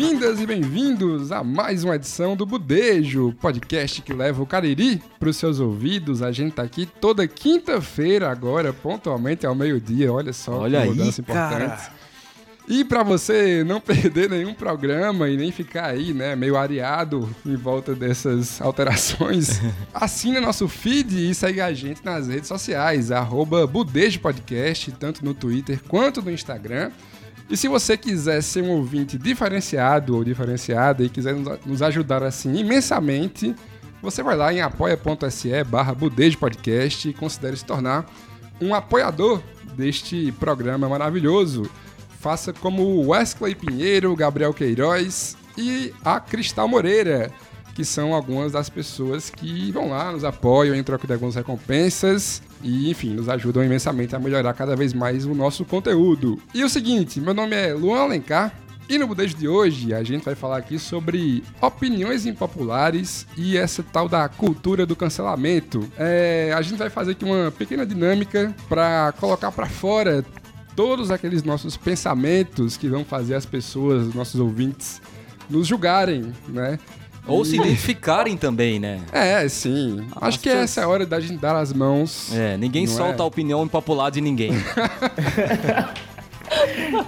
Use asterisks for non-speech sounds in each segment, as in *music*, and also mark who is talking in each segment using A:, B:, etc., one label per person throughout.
A: Bem-vindas e bem-vindos a mais uma edição do Budejo, podcast que leva o Cariri para os seus ouvidos. A gente tá aqui toda quinta-feira agora, pontualmente ao meio-dia. Olha só
B: Olha
A: que
B: aí,
A: mudança
B: cara.
A: importante. E para você não *laughs* perder nenhum programa e nem ficar aí, né, meio areado em volta dessas alterações, *laughs* assina nosso feed e segue a gente nas redes sociais, arroba Budejo Podcast, tanto no Twitter quanto no Instagram. E se você quiser ser um ouvinte diferenciado ou diferenciada e quiser nos- ajudar assim imensamente, você vai lá em apoia.se barra Podcast e considere se tornar um apoiador deste programa maravilhoso. Faça como Wesley Pinheiro, Gabriel Queiroz e a Cristal Moreira, que são algumas das pessoas que vão lá, nos apoiam em troca de algumas recompensas e, enfim, nos ajudam imensamente a melhorar cada vez mais o nosso conteúdo. E o seguinte, meu nome é Luan Alencar e no Budejo de hoje a gente vai falar aqui sobre opiniões impopulares e essa tal da cultura do cancelamento. É, a gente vai fazer aqui uma pequena dinâmica para colocar para fora todos aqueles nossos pensamentos que vão fazer as pessoas, os nossos ouvintes, nos julgarem, né?
B: Ou se identificarem também, né?
A: É, sim. Acho que
B: pessoas-
A: essa é a hora da gente dar as mãos.
B: É, ninguém
A: Não
B: solta
A: é?
B: a opinião impopular de ninguém. *laughs*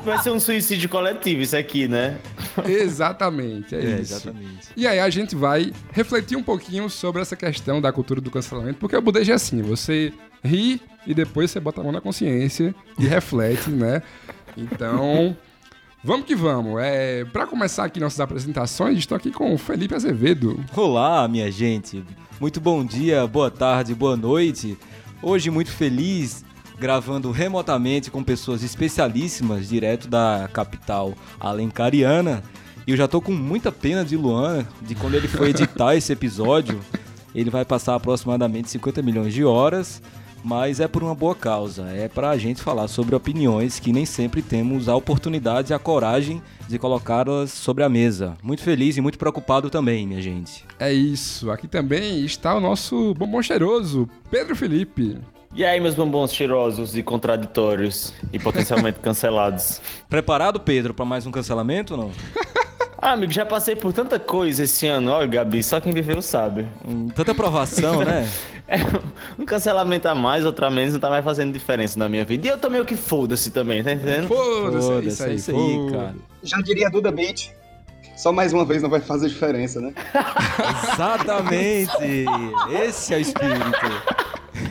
C: Vai ser um suicídio coletivo isso aqui, né?
A: Exatamente, é,
B: É,
A: isso.
B: exatamente.
A: E aí a gente vai refletir um pouquinho sobre essa questão da cultura do cancelamento, porque o budejo é assim, você ri e depois você bota a mão na consciência e reflete, né? Então, vamos que vamos. É, para começar aqui nossas apresentações, estou aqui com o Felipe Azevedo.
B: Olá, minha gente. Muito bom dia, boa tarde, boa noite. Hoje muito feliz gravando remotamente com pessoas especialíssimas direto da capital alencariana. E eu já tô com muita pena de Luan, de quando ele for editar *laughs* esse episódio, ele vai passar aproximadamente 50 milhões de horas, mas é por uma boa causa. É pra gente falar sobre opiniões que nem sempre temos a oportunidade e a coragem de colocá-las sobre a mesa. Muito feliz e muito preocupado também, minha gente.
A: É isso. Aqui também está o nosso bombom cheiroso, Pedro Felipe.
C: E aí, meus bombons cheirosos e contraditórios e potencialmente *laughs* cancelados?
B: Preparado, Pedro, pra mais um cancelamento ou não? *laughs*
C: Ah, amigo, já passei por tanta coisa esse ano. Olha, Gabi, só quem viveu sabe.
B: Hum, Tanta aprovação, né? *laughs*
C: É, um cancelamento a mais, outro a menos, não tá mais fazendo diferença na minha vida. E eu tô meio que foda-se também, tá entendendo?
A: Foda-se,
B: Foda-se,
A: isso aí,
B: isso aí,
A: foda-se.
B: cara.
D: Já diria Duda Beat. Só mais uma vez não vai fazer diferença, né?
B: Exatamente! Esse é o espírito.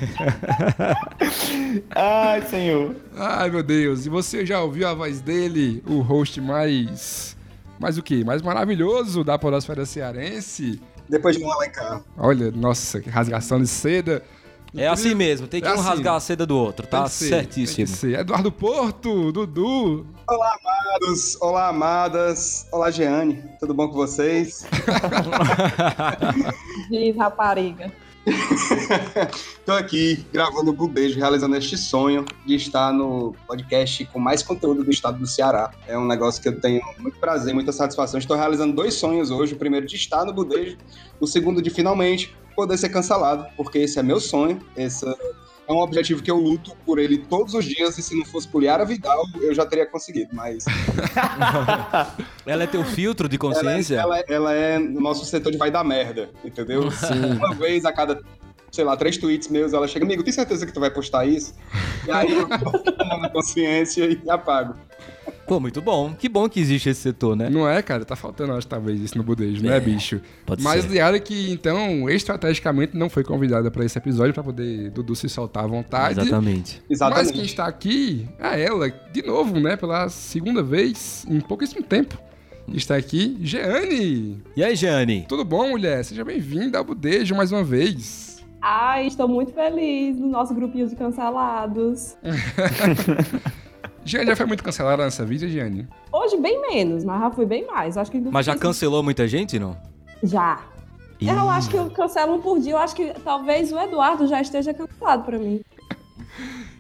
B: *laughs*
C: Ai, senhor.
A: Ai, meu Deus. E você já ouviu a voz dele, o host mais... Mais o quê? Mais maravilhoso da podosfera cearense?
D: Depois de um Alencar.
A: Olha, nossa, que rasgação de seda.
B: É assim mesmo, tem que
A: É
B: um
A: assim.
B: rasgar a seda do outro,
A: Tem
B: tá
A: que ser, tem
B: certíssimo.
A: que ser. Eduardo Porto, Dudu.
D: Olá, amados. Olá, amadas. Olá, Jeane. Tudo bom com vocês? *laughs*
E: Diz rapariga. *laughs*
D: Tô aqui gravando o Budejo, realizando este sonho de estar no podcast com mais conteúdo do estado do Ceará. É um negócio que eu tenho muito prazer, muita satisfação. Estou realizando dois sonhos hoje. O primeiro de estar no Budejo, o segundo de finalmente poder ser cancelado, porque esse é meu sonho. Esse é um objetivo que eu luto por ele todos os dias e se não fosse por Yara Vidal, eu já teria conseguido. Mas *laughs*
B: Ela é teu filtro de
D: ela,
B: consciência?
D: ela, ela é no nosso setor de vai dar merda, entendeu?
A: Sim.
D: Uma vez a cada, sei lá, três tweets meus, ela chega, amigo, tem certeza que tu vai postar isso? E aí eu *laughs* na consciência e apago.
B: Pô, muito bom. Que bom que existe esse setor, né?
A: Não é, cara? Tá faltando, acho, talvez, isso no budejo, não é,
B: É,
A: bicho?
B: pode
A: Mas
B: ser.
A: Liara que, então, estrategicamente não foi convidada pra esse episódio pra poder Dudu se soltar à vontade.
B: Exatamente.
A: Mas
D: Exatamente.
A: quem está aqui é ela, de novo, né? Pela segunda vez em pouquíssimo tempo. Está aqui, Jeane.
B: E aí, Jane?
A: Tudo bom, mulher? Seja bem-vinda ao Budejo mais uma vez.
E: Ai, estou muito feliz no nosso grupinho de cancelados. *laughs*
A: Jeane já foi muito cancelada nessa vida, Jeane?
E: Hoje bem menos, mas já fui bem mais. Acho que
B: Mas já cancelou muita gente, não?
E: Já.
B: Ih.
E: Eu acho que eu cancelo um por dia. Eu acho que talvez o Eduardo já esteja cancelado pra mim.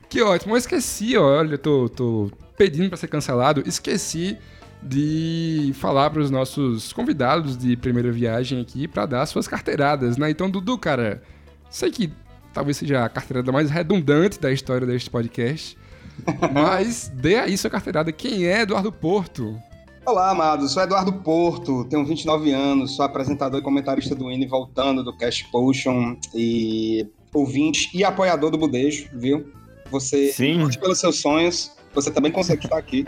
A: Que ótimo, eu esqueci, olha, eu tô, tô pedindo pra ser cancelado, esqueci de falar para os nossos convidados de primeira viagem aqui pra dar suas carteiradas, né? Então, Dudu, cara, sei que talvez seja a carteirada mais redundante da história deste podcast, *laughs* mas dê aí sua carteirada. Quem é Eduardo Porto?
D: Olá, amados. Sou Eduardo Porto, tenho 29 anos, sou apresentador e comentarista do N voltando do Cash Potion e ouvinte e apoiador do Budejo, viu? Você
C: Sim.
D: pelos seus sonhos, você também consegue estar aqui.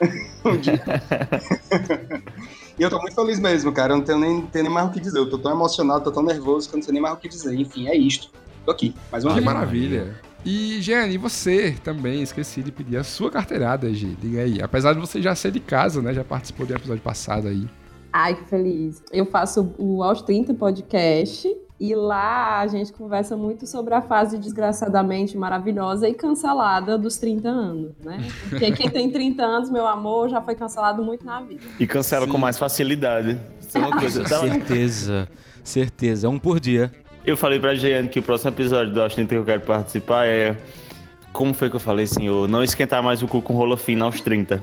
D: *laughs* Um dia. *laughs* e eu tô muito feliz mesmo, cara. Eu não tenho nem, tenho nem mais o que dizer. Eu tô tão emocionado, tô tão nervoso que eu não sei nem mais o que dizer. Enfim, é isto. Tô aqui. Mais uma
A: Que maravilha. E, Jeane, e você também, esqueci de pedir a sua carteirada, G. Diga aí. Apesar de você já ser de casa, né? Já participou do episódio passado aí.
E: Ai, que feliz. Eu faço o Aos 30 podcast e lá a gente conversa muito sobre a fase desgraçadamente maravilhosa e cancelada dos 30 anos, né? Porque quem tem 30 anos, meu amor, já foi cancelado muito na vida.
C: E cancela com mais facilidade. Isso é uma coisa.
B: Certeza. Certeza. Um por dia.
C: Eu falei pra Jeane que o próximo episódio do Austin que eu quero participar é. Como foi que eu falei, senhor? Não esquentar mais o cu com rola fina aos 30.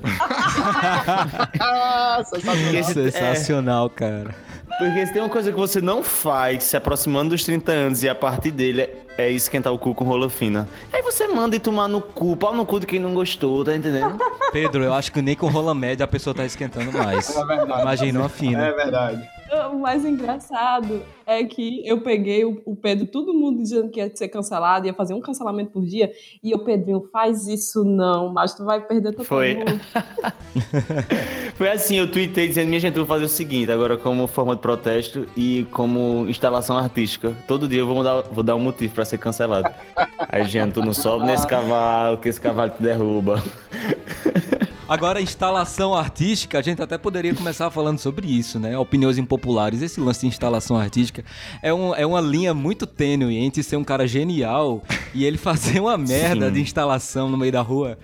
D: Ah, *laughs* sensacional.
C: Esse- é,
B: Sensacional, cara.
C: porque se tem uma coisa que você não faz se aproximando dos 30 anos e a partir dele é, é esquentar o cu com rola fina. Aí você manda e tomar no cu, pau no cu de quem não gostou, tá entendendo?
B: Pedro, eu acho que nem com rola média a pessoa tá esquentando mais.
D: É verdade.
B: Imagina uma fina.
D: É verdade.
E: O mais engraçado é que eu peguei o, o Pedro, todo mundo dizendo que ia ser cancelado, ia fazer um cancelamento por dia, e o Pedrinho, faz isso não, mas tu vai perder teu
C: Foi.
E: mundo. *laughs*
C: Foi assim, eu tuitei dizendo, minha gente, eu vou fazer o seguinte, agora como forma de protesto e como instalação artística. Todo dia eu vou dar, vou dar um motivo pra ser cancelado. Aí, gente, tu não sobe nesse cavalo, que esse cavalo te derruba. *laughs*
B: Agora, instalação artística, a gente até poderia começar falando sobre isso, né? Opiniões impopulares. Esse lance de instalação artística é, um, é uma linha muito tênue entre ser um cara genial e ele fazer uma merda
C: Sim.
B: de instalação no meio da rua.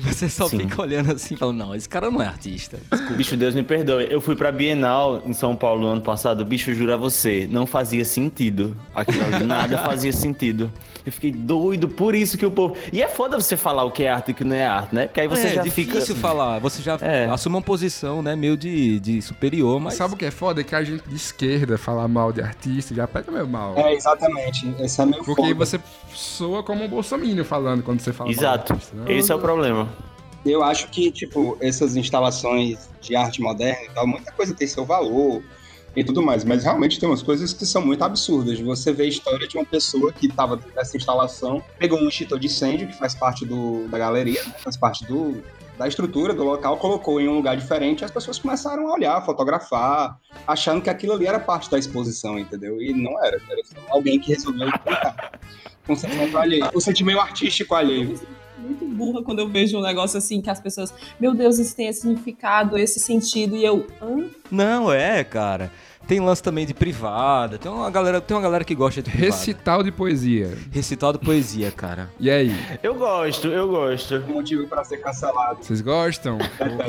B: Você só
C: Sim.
B: fica olhando assim e falando, não, esse cara não é artista.
C: Bicho, Deus me perdoe. Eu fui pra Bienal em São Paulo no ano passado. Bicho, juro a você, não fazia sentido. Aquilo nada fazia sentido. Eu fiquei doido por isso que o povo. E é foda você falar o que é arte e o que não é arte, né? Porque aí você
B: é
C: já
B: difícil
C: fica.
B: falar. Você já
C: É.
B: assume uma posição, né, meio de, de superior, mas...
A: Sabe o que é foda? É que a gente de esquerda falar mal de artista já pega meio mal.
D: É, exatamente. Esse é meio
A: Porque aí
D: foda.
A: você soa como um bolsominion falando quando você fala
C: Exato.
A: mal de artista. né?
C: Esse é o problema.
D: Eu acho que, tipo, essas instalações de arte moderna e tal, muita coisa tem seu valor e tudo mais, mas realmente tem umas coisas que são muito absurdas. Você vê a história de uma pessoa que estava nessa instalação, pegou um extintor de incêndio, que faz parte do, da galeria, né, faz parte do, da estrutura do local, colocou em um lugar diferente e as pessoas começaram a olhar, fotografar, achando que aquilo ali era parte da exposição, entendeu? E não era, era alguém que resolveu pintar. *laughs* Com sentimento alheio. O sentimento artístico alheio.
E: Muito burra quando eu vejo um negócio assim que as pessoas, meu Deus, isso tem esse significado, esse sentido, e eu, hã?
B: Não, é, cara. Tem lance também de privada. Tem uma galera, tem uma galera que gosta de privada.
A: Recital de poesia.
B: Recital de poesia, cara.
A: E aí?
C: Eu gosto, eu gosto.
D: Motivo para ser cancelado.
A: Vocês gostam?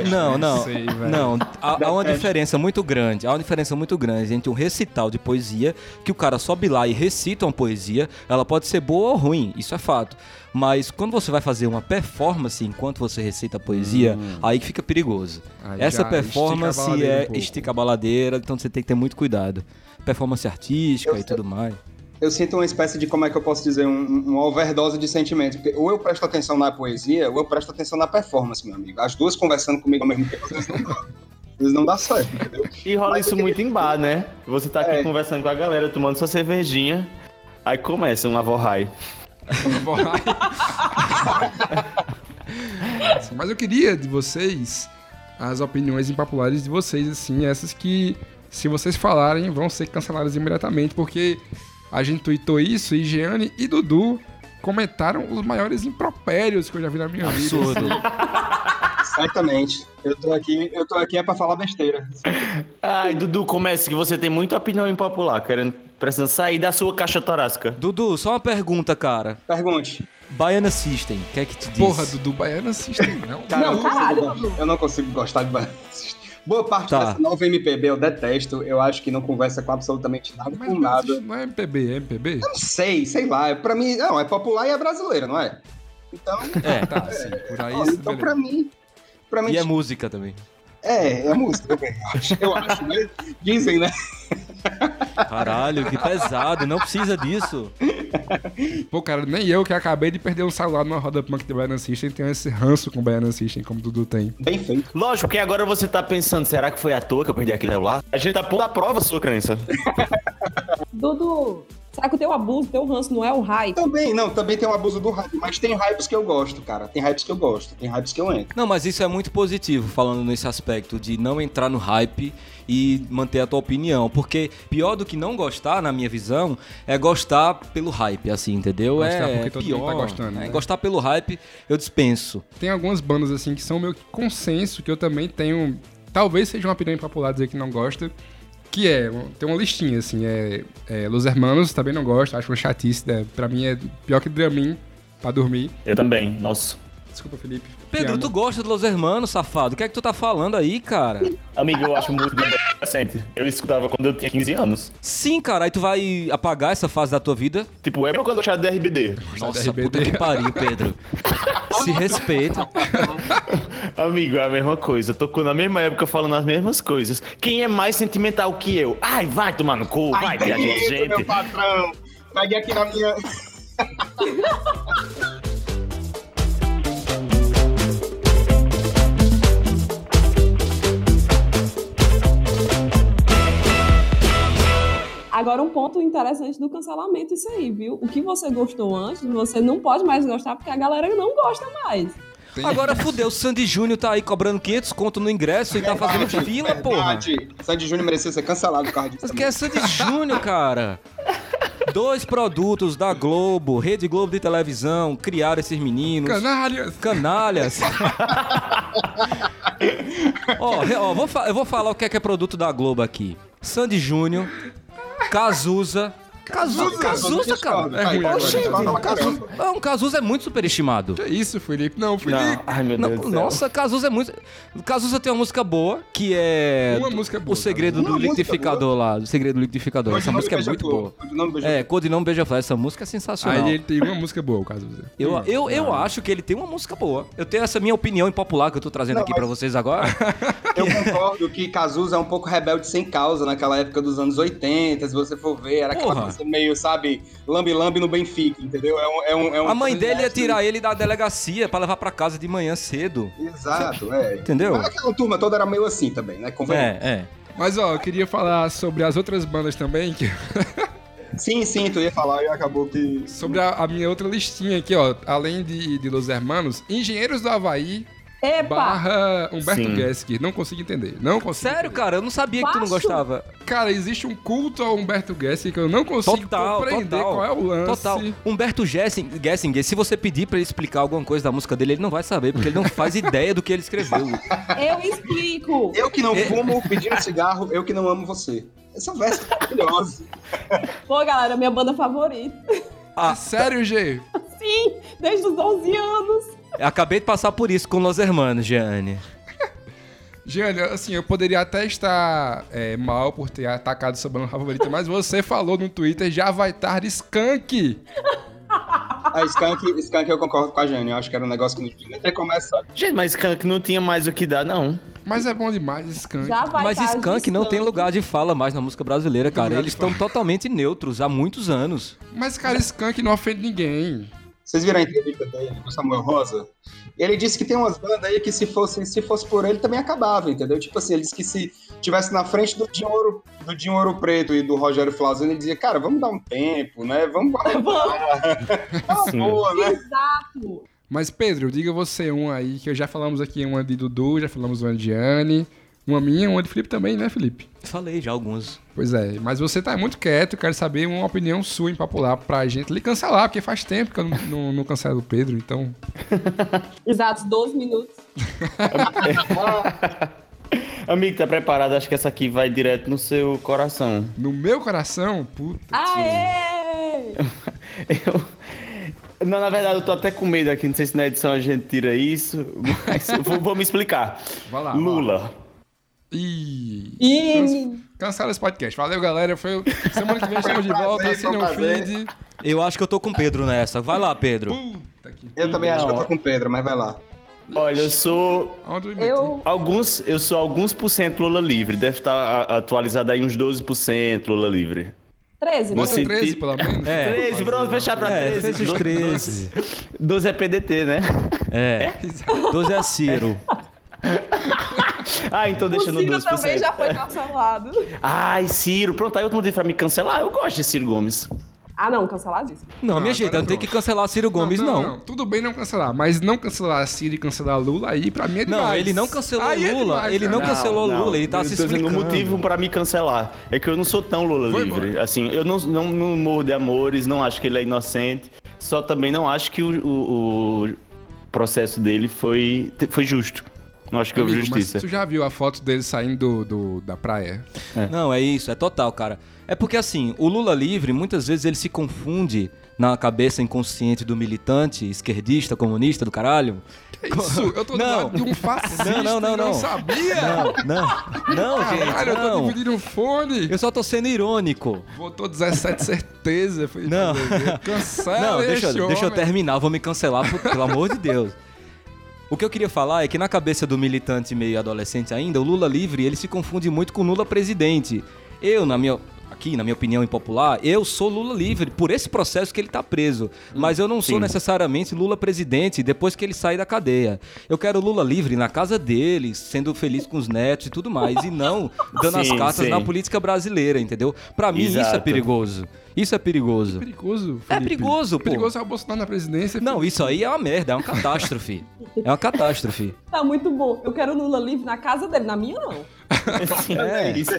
B: Não, não.
A: sei, velho.
B: não, há, há uma diferença muito grande. Há uma diferença muito grande entre um recital de poesia, que o cara sobe lá e recita uma poesia, ela pode ser boa ou ruim, isso é fato. Mas quando você vai fazer uma performance enquanto você recita a poesia, aí que fica perigoso.
A: Aí
B: Essa
A: estica
B: performance
A: baladeira
B: é
A: um
B: estica a baladeira, então você tem que ter muito cuidado. Performance artística
D: Eu-
B: e tudo mais.
D: eu sinto uma espécie de, como é que eu posso dizer, um, uma overdose de sentimentos. Porque ou eu presto atenção na poesia, ou eu presto atenção na performance, meu amigo. As duas conversando comigo ao mesmo tempo, às vezes não dá. Às vezes não dá certo, entendeu?
C: E rola
D: Mas
C: isso
D: queria-
C: muito em bar, né? Você tá aqui
D: É.
C: conversando com a galera, tomando sua cervejinha, aí começa um avorrai.
A: Mas eu queria de vocês as opiniões impopulares de vocês, assim, essas que, se vocês falarem, vão ser canceladas imediatamente, porque a gente tweetou isso e Jeane e Dudu comentaram os maiores impropérios que eu já vi na minha vida.
B: Absurdo. *laughs*
D: Certamente. Eu tô aqui, eu tô aqui é pra falar besteira.
C: Ai, Dudu, comece que você tem muita opinião impopular, querendo, precisando sair da sua caixa torácica.
B: Dudu, só uma pergunta, cara.
D: Pergunte.
B: Baiana System, o que é que te diz?
A: Porra, Dudu Baiano assistem, não? *laughs*
D: Cara,
E: Não,
D: eu, não
E: caralho,
D: consigo, eu não consigo gostar de Baiano System. Boa parte
B: Tá.
D: dessa nova MPB eu detesto. Eu acho que não conversa com absolutamente nada
A: Mas
D: com
A: não
D: nada.
A: não é MPB, é MPB?
D: Não sei, sei lá. Pra mim, não, é popular e é brasileira, não é? Então,
B: É,
A: Tá, sim, por aí.
D: então
A: beleza.
D: pra mim. Pra mim,
B: e é música também.
D: é, é música, eu acho, eu acho, né? Dizem, né?
B: Caralho, que pesado, não precisa disso.
A: Pô, cara, nem eu que acabei de perder um celular numa roda punk de Baiana System tenho esse ranço com Baiana System, como o Dudu tem.
D: Bem feito.
C: Lógico, porque agora você tá pensando, será que foi à toa que eu perdi aquele celular? A gente tá pondo à prova a sua crença.
E: Dudu, será que o teu abuso, o teu ranço não é o hype?
D: Também, não, também tem um abuso do hype, mas tem hypes que eu gosto, cara. Tem hypes que eu gosto, tem hypes que eu entro.
B: Não, mas isso é muito positivo, falando nesse aspecto de não entrar no hype e manter a tua opinião. Porque pior do que não gostar, na minha visão, é gostar pelo hype, assim, entendeu?
A: Gostar
B: é
A: porque todo
B: pior.
A: mundo tá gostando,
B: É,
A: né?
B: Gostar pelo hype, eu dispenso.
A: Tem algumas bandas, assim, que são meu consenso, que eu também tenho. Talvez seja uma opinião impopular dizer que não gosta. Que é, tem uma listinha, assim, é, é Los Hermanos, também não gosto, acho uma chatice, né? pra mim é pior que Dramin pra dormir.
C: Eu também, nossa.
A: Desculpa, Felipe.
B: Pedro, tu gosta dos Hermanos, safado? O que é que tu tá falando aí, cara?
C: Amigo, eu acho muito recente. Eu escutava quando eu tinha 15 anos.
B: Sim, cara, aí tu vai apagar essa fase da tua vida?
C: Tipo, é quando eu achava de RBD.
B: Nossa,
A: RBD.
B: puta que pariu, Pedro. *laughs* Se respeita.
C: Amigo, é a mesma coisa. Tocou na mesma época falando as mesmas coisas. Quem é mais sentimental que eu? Ai, vai tomar no cu, vai, viajar de
D: Eita, meu
C: gente.
D: patrão. Peguei aqui na minha. *laughs*
E: Agora, um ponto interessante do cancelamento, isso aí, viu? O que você gostou antes, você não pode mais gostar porque a galera não gosta mais.
A: Tem-
B: Agora fudeu, o Sandy Júnior tá aí cobrando 500 conto no ingresso e tá fazendo fila, porra.
D: Verdade. Sandy Júnior merecia ser cancelado por causa disso.
B: Mas que é Sandy Júnior, cara? Dois produtos da Globo, Rede Globo de televisão, criaram esses meninos.
A: Canalhas!
B: Canalhas. *laughs* ó, ó, vou eu vou falar o que é, que é produto da Globo aqui. Sandy Júnior, Cazuza. Cazuza, Cazuza, cara.
A: É ruim agora.
D: Cazuza.
B: Não, Cazuza é muito superestimado.
A: Que isso, Felipe? Não, Felipe.
C: Não, ai meu
B: Não,
C: Deus
B: nossa, Cazuza é muito. Cazuza tem uma música boa, que é.
A: Uma música boa,
B: O segredo do liquidificador lá. O segredo do liquidificador. Essa música é muito boa. É, Codinome Beija-Flor. Essa música é sensacional.
A: Aí ele tem uma música boa, o Cazuza.
B: Eu, eu, eu acho que ele tem uma música boa. Eu tenho essa minha opinião impopular que eu tô trazendo
D: Não,
B: aqui pra vocês agora. *laughs*
D: Eu concordo que Cazuza é um pouco rebelde sem causa naquela época dos anos 80, se você for ver, era aquela meio, sabe, lambe-lambe no Benfica, entendeu? É um, é um, é um
B: A mãe dele ia tirar ele da delegacia pra levar pra casa de manhã cedo.
D: Exato, é.
B: Entendeu?
D: Mas aquela turma toda era meio assim também, né? Convenhamos.
B: É, é.
A: Mas, ó, eu queria falar sobre as outras bandas também, que- *laughs*
D: Sim, sim, tu ia falar e acabou que.
A: sobre a, a minha outra listinha aqui, ó. Além de, de Los Hermanos, Engenheiros do Havaí
E: Epa!
A: barra Humberto
C: Sim.
A: Gessinger. Não consigo entender. Não consigo
B: Sério,
A: entender.
B: cara, eu não sabia que tu não gostava.
A: Cara, existe um culto ao Humberto Gessinger que eu não consigo
B: Total,
A: compreender
B: total.
A: qual é o lance.
B: Total. Humberto Gessing- Gessinger, se você pedir pra ele explicar alguma coisa da música dele, ele não vai saber, porque ele não faz *laughs* ideia do que ele escreveu.
E: Eu explico!
D: Eu que não fumo pedindo cigarro, eu que não amo você. É um verso maravilhoso.
E: Pô, galera, minha banda favorita.
B: Ah,
A: Sério, G?
E: Sim, desde os 11 anos.
B: Eu acabei de passar por isso com Los Hermanos, Gianni.
A: Gianni, *laughs* assim, eu poderia até estar é, mal por ter atacado sua banda favorita, mas você falou no Twitter, já vai tarde, Skank.
D: A *laughs* Skank, Skank eu concordo com a Jane. Eu acho que era um negócio que não tinha ter começado.
C: Gente, mas Skank não tinha mais o que dar, não.
A: Mas é bom demais, Skank.
E: Já vai
B: Mas
E: tarde,
B: Skank não tem
E: Skank.
B: lugar de fala mais na música brasileira, cara. Eles estão totalmente neutros há muitos anos.
A: Mas, cara, Skank não ofende ninguém.
D: Vocês viram a entrevista dele com o Samuel Rosa? Ele disse que tem umas bandas aí que se fosse, se fosse por ele também acabava, entendeu? Tipo assim, ele disse que se tivesse na frente do Dinho Ouro, do Dinho Ouro Preto e do Rogério Flauzino, ele dizia, cara, vamos dar um tempo, né? Vamos *laughs* Tá
C: Sim.
D: boa, né?
E: Exato.
A: Mas, Pedro, diga você um aí, que já falamos aqui uma de Dudu, já falamos uma de Anne, uma minha, uma de Felipe também, né, Felipe?
B: Falei já alguns.
A: Pois é, mas você tá muito quieto, quero saber uma opinião sua impopular pra gente lhe cancelar, porque faz tempo que eu não, não, não cancelo o Pedro, então... *laughs*
E: Exatos 12 minutos. *laughs*
C: Amigo, tá preparado? Acho que essa aqui vai direto no seu coração.
A: No meu coração, puta...
E: Aê!
C: Eu... Não, na verdade, eu tô até com medo aqui. Não sei se na edição a gente tira isso, mas *laughs* eu vou, vou me explicar.
A: Vai lá, vai
C: Lula.
A: Ih...
E: E
A: Cancela esse podcast. Valeu, galera. Foi... Semana que vem estamos de volta. Assine
D: um
A: o feed.
B: Eu acho que eu tô com o Pedro nessa. Vai lá, Pedro.
D: Eu também acho que eu tô com o Pedro, mas vai lá.
C: Olha, eu sou
A: eu
C: alguns, eu sou alguns por cento Lula livre. Deve estar atualizado aí uns 12% Lula livre.
E: 13, né?
C: Você-
A: 13, pelo menos.
B: É.
C: 13, pronto, fechar pra
B: É,
C: 13.
B: fez os 13.
C: 12 é PDT, né?
B: É. *laughs* 12 é Ciro. *laughs*
C: Ah, então deixa
E: o
C: no
E: Ciro
C: 12%.
E: também já foi cancelado.
C: Ai, Ciro, pronto, aí outro motivo pra me cancelar. Eu gosto de Ciro Gomes.
E: Ah, não, canceladíssimo.
B: Não,
A: Não,
B: minha gente,
A: agora
B: não tem que cancelar Ciro Gomes, não.
A: Tudo bem não cancelar, mas não cancelar Ciro e cancelar Lula aí pra mim é demais.
B: Não, ele não cancelou
A: Aí é
B: Lula,
A: demais,
B: ele não cancelou Lula, ele tá
C: eu
B: se explicando.
C: o motivo pra me cancelar. É que eu não sou tão Lula
A: Foi
C: livre. Assim, eu não, não, não morro de amores, não acho que ele é inocente. Só também não acho que o, o- o processo dele foi, foi justo. Não acho que houve
A: Amigo, mas
C: justiça.
A: tu já viu a foto dele saindo do, do- da praia?
B: Não, é isso, é total, cara. É porque assim, o Lula livre, muitas vezes ele se confunde na cabeça inconsciente do militante, esquerdista, comunista do caralho.
A: Que isso? Eu tô do
B: Não.
A: lado de um fascista
B: Não, não, não,
A: e
B: não.
A: sabia?
B: Não, não, não, gente,
A: Caralho, eu tô
B: não.
A: dividindo um fone.
B: Eu só tô sendo irônico.
A: Votou 17 certeza. Felipe
B: Não. *laughs*
A: Cancela
B: Não, deixa, eu- deixa eu terminar, vou me cancelar, pelo amor de Deus. O que eu queria falar é que na cabeça do militante meio adolescente ainda, o Lula livre, ele se confunde muito com o Lula presidente. Eu, na minha aqui, na minha opinião impopular, eu sou Lula livre por esse processo que ele tá preso, mas eu não sou
C: sim.
B: necessariamente Lula presidente depois que ele sair da cadeia. Eu quero Lula livre na casa dele, sendo feliz com os netos e tudo mais, e não *laughs* dando as
C: Sim,
B: cartas
C: sim.
B: na política brasileira, entendeu? Pra mim isso é
C: Exato.
B: perigoso. Isso é perigoso.
A: Perigoso,
B: É
A: Felipe.
B: perigoso, pô.
A: Perigoso é o Bolsonaro na presidência.
B: Não, isso aí é uma merda, é uma catástrofe. *laughs* É uma catástrofe.
E: Tá muito bom. Eu quero Lula livre na casa dele, na minha não. *laughs*
B: É.
C: Isso.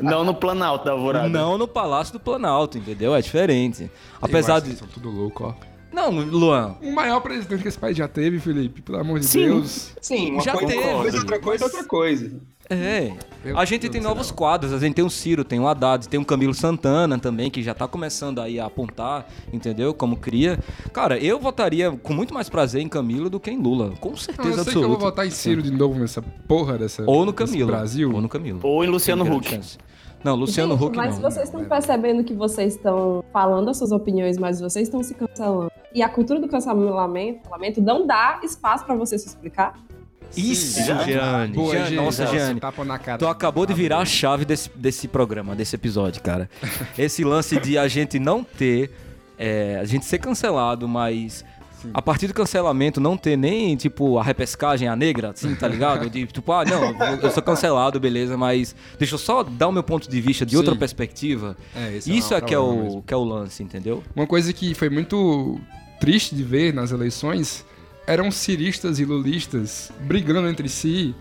C: Não no Planalto da Alvorada.
B: Não no Palácio do Planalto, entendeu? É diferente. Apesar de.
A: São tudo louco, ó.
B: Não, Luan.
A: O maior presidente que esse país já teve, Felipe, pelo amor de
C: Sim.
A: Deus.
D: Sim, uma
B: Já
D: coisa é
B: teve.
D: outra coisa é outra coisa.
B: É.
A: Eu-
B: A gente tem
A: não
B: novos
A: não.
B: quadros, a gente tem o Ciro, tem o Haddad, tem o Camilo Santana também, que já tá começando aí a apontar, entendeu? Como cria. Cara, eu votaria com muito mais prazer em Camilo do que em Lula. Com
A: Não,
B: certeza
A: eu sei que eu
B: absoluta.
A: vou votar em Ciro de novo nessa porra dessa.
B: Ou no Camilo.
A: Brasil.
B: Ou no Camilo.
C: Ou em Luciano Huck.
B: chance. Não, Luciano
E: Gente,
B: Huck
E: mas
B: não.
E: vocês estão percebendo que vocês estão falando as suas opiniões, mas vocês estão se cancelando. E a cultura do cancelamento cancelamento não dá espaço pra você se explicar.
B: Isso. Jeane.
A: Boa,
B: Jeane. Nossa,
A: cara.
B: Tu acabou de virar a chave desse, desse programa, desse episódio, cara. *laughs* Esse lance de a gente não ter. é, a gente ser cancelado, mas. A partir do cancelamento não ter nem, tipo, a repescagem, a negra, assim, tá ligado? De, tipo, ah, não, eu- sou cancelado, beleza, mas deixa eu só dar o meu ponto de vista de
A: Sim.
B: outra perspectiva.
A: É, esse
B: Isso
A: um
B: é que é, o,
A: mesmo.
B: que é o lance, entendeu?
A: Uma coisa que foi muito triste de ver nas eleições eram ciristas e lulistas brigando entre si.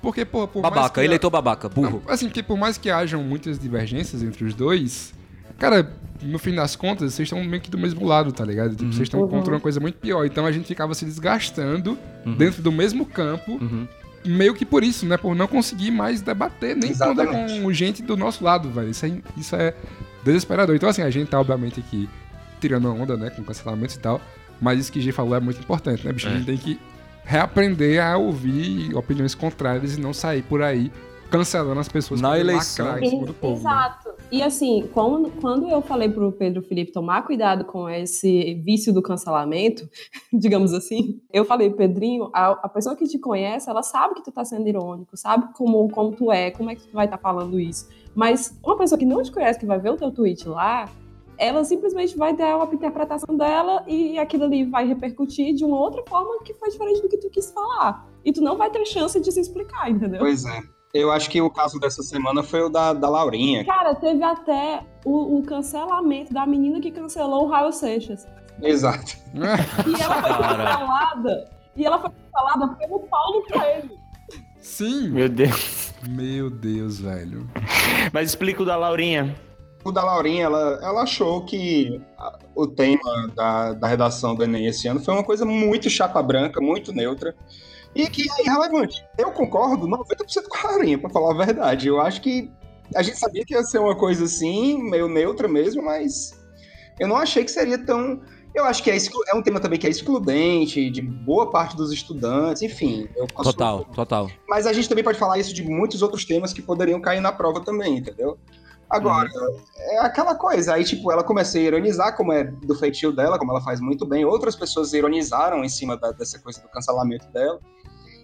A: Porque, pô, por mais
B: Babaca,
A: que...
B: eleitor babaca, burro.
A: Não, assim, porque por mais que hajam muitas divergências entre os dois, cara, no fim das contas, vocês estão meio que do mesmo lado, tá ligado? Tipo, vocês estão
E: Uhum.
A: contra uma coisa muito pior. Então a gente ficava se desgastando dentro do mesmo campo.
B: Uhum.
A: Meio que por isso, né? Por não conseguir mais debater nem quando é com gente do nosso lado, velho. Isso é, isso é desesperador. Então, assim, a gente tá, obviamente, aqui tirando a onda, né? Com cancelamentos e tal. Mas isso que o G falou é muito importante, né, bicho? A gente tem que reaprender a ouvir opiniões contrárias e não sair por aí cancelando as pessoas
B: Na eleição.
A: lacrar em cima do povo. né?
E: Exato. E assim, quando, quando eu falei pro Pedro Felipe tomar cuidado com esse vício do cancelamento, *laughs* digamos assim, eu falei, Pedrinho, a, a pessoa que te conhece, ela sabe que tu tá sendo irônico, sabe como, como tu é, como é que tu vai estar falando isso. Mas uma pessoa que não te conhece, que vai ver o teu tweet lá, ela simplesmente vai ter uma interpretação dela e aquilo ali vai repercutir de uma outra forma que foi diferente do que tu quis falar. E tu não vai ter chance de se explicar, entendeu?
D: Pois é. Eu acho que o caso dessa semana foi o da, da Laurinha.
E: Cara, teve até o, o cancelamento da menina que cancelou o Raul Seixas.
D: Exato. *laughs*
E: E ela foi cancelada. E ela foi cancelada pelo Paulo Coelho.
A: Sim!
C: Meu Deus.
A: Meu Deus, velho.
C: Mas explica o da Laurinha.
D: O da Laurinha, ela, ela achou que a- o tema da, da redação do Enem esse ano foi uma coisa muito chapa branca, muito neutra, e que é irrelevante. Eu concordo 90% com a Laurinha, pra falar a verdade. Eu acho que a gente sabia que ia ser uma coisa assim, meio neutra mesmo, mas eu não achei que seria tão. Eu acho que é, exclu- é um tema também que é excludente de boa parte dos estudantes, enfim.
B: Total, total.
D: mas a gente também pode falar isso de muitos outros temas que poderiam cair na prova também, entendeu? Agora, é aquela coisa, aí tipo, ela começa a ironizar, como é do feitio dela, como ela faz muito bem, outras pessoas ironizaram em cima da- dessa coisa do cancelamento dela.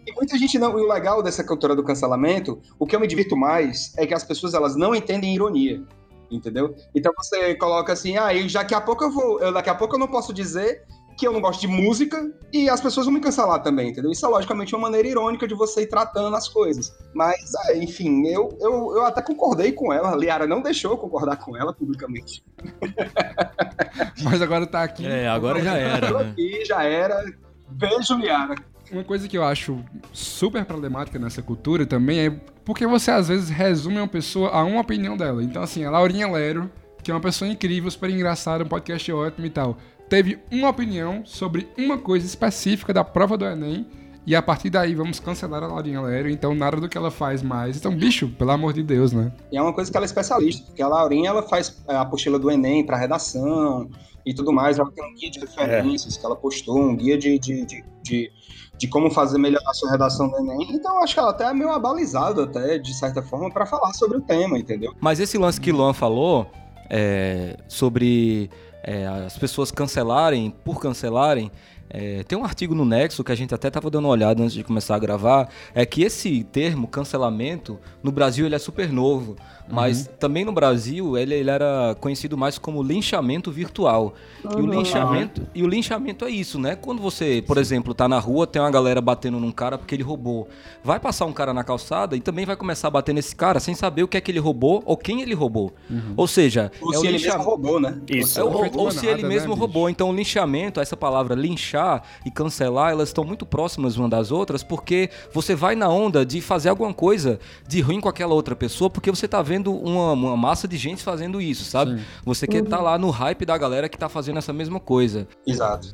D: E muita gente não. E o legal dessa cultura do cancelamento, o que eu me divirto mais é que as pessoas elas não entendem ironia. entendeu? Então você coloca assim, ah, daqui a pouco eu vou, eu, daqui a pouco eu não posso dizer que eu não gosto de música e as pessoas vão me cancelar também, entendeu? Isso é logicamente uma maneira irônica de você ir tratando as coisas. Mas, ah, enfim, eu, eu, eu até concordei com ela. A Liara não deixou eu concordar com ela publicamente. *laughs*
A: Mas agora tá aqui.
B: É, agora já era. Né?
D: Aqui, já era. Beijo, Liara.
A: Uma coisa que eu acho super problemática nessa cultura também é porque você às vezes resume uma pessoa a uma opinião dela. Então, assim, a Laurinha Lero, que é uma pessoa incrível, super engraçada, um podcast ótimo e tal teve uma opinião sobre uma coisa específica da prova do Enem e a partir daí vamos cancelar a Laurinha Lério, então nada do que ela faz mais. Então, bicho, pelo amor de Deus, né?
D: E é uma coisa que ela é especialista, porque a Laurinha ela faz é, a apostila do Enem para redação e tudo mais. Ela tem um guia de referências é. que ela postou, um guia de, de, de, de, de como fazer melhor a sua redação do Enem. Então, eu acho que ela até é meio abalizada, até, de certa forma, para falar sobre o tema, entendeu?
B: Mas esse lance que Luan falou é, sobre é, as pessoas cancelarem por cancelarem. É, tem um artigo no Nexo que a gente até estava dando uma olhada antes de começar a gravar, é que esse termo cancelamento no Brasil ele é super novo. Mas uhum. também no Brasil ele, ele, era conhecido mais como linchamento virtual. Uhum. E o linchamento, e o linchamento é isso, né? Quando você, por exemplo, tá na rua, tem uma galera batendo num cara porque ele roubou. Vai passar um cara na calçada e também vai começar a bater nesse cara sem saber o que é que ele roubou ou quem ele roubou. Uhum. Ou seja,
D: ou é se ele mesmo roubou, né?
B: Isso. É ou, ou se ele mesmo né, roubou. Então o linchamento, essa palavra linchar e cancelar, elas estão muito próximas uma das outras porque você vai na onda de fazer alguma coisa de ruim com aquela outra pessoa porque você tá vendo uma, uma massa de gente fazendo isso, sabe? Sim. Você quer estar tá lá no hype da galera que tá fazendo essa mesma coisa.
D: Exato.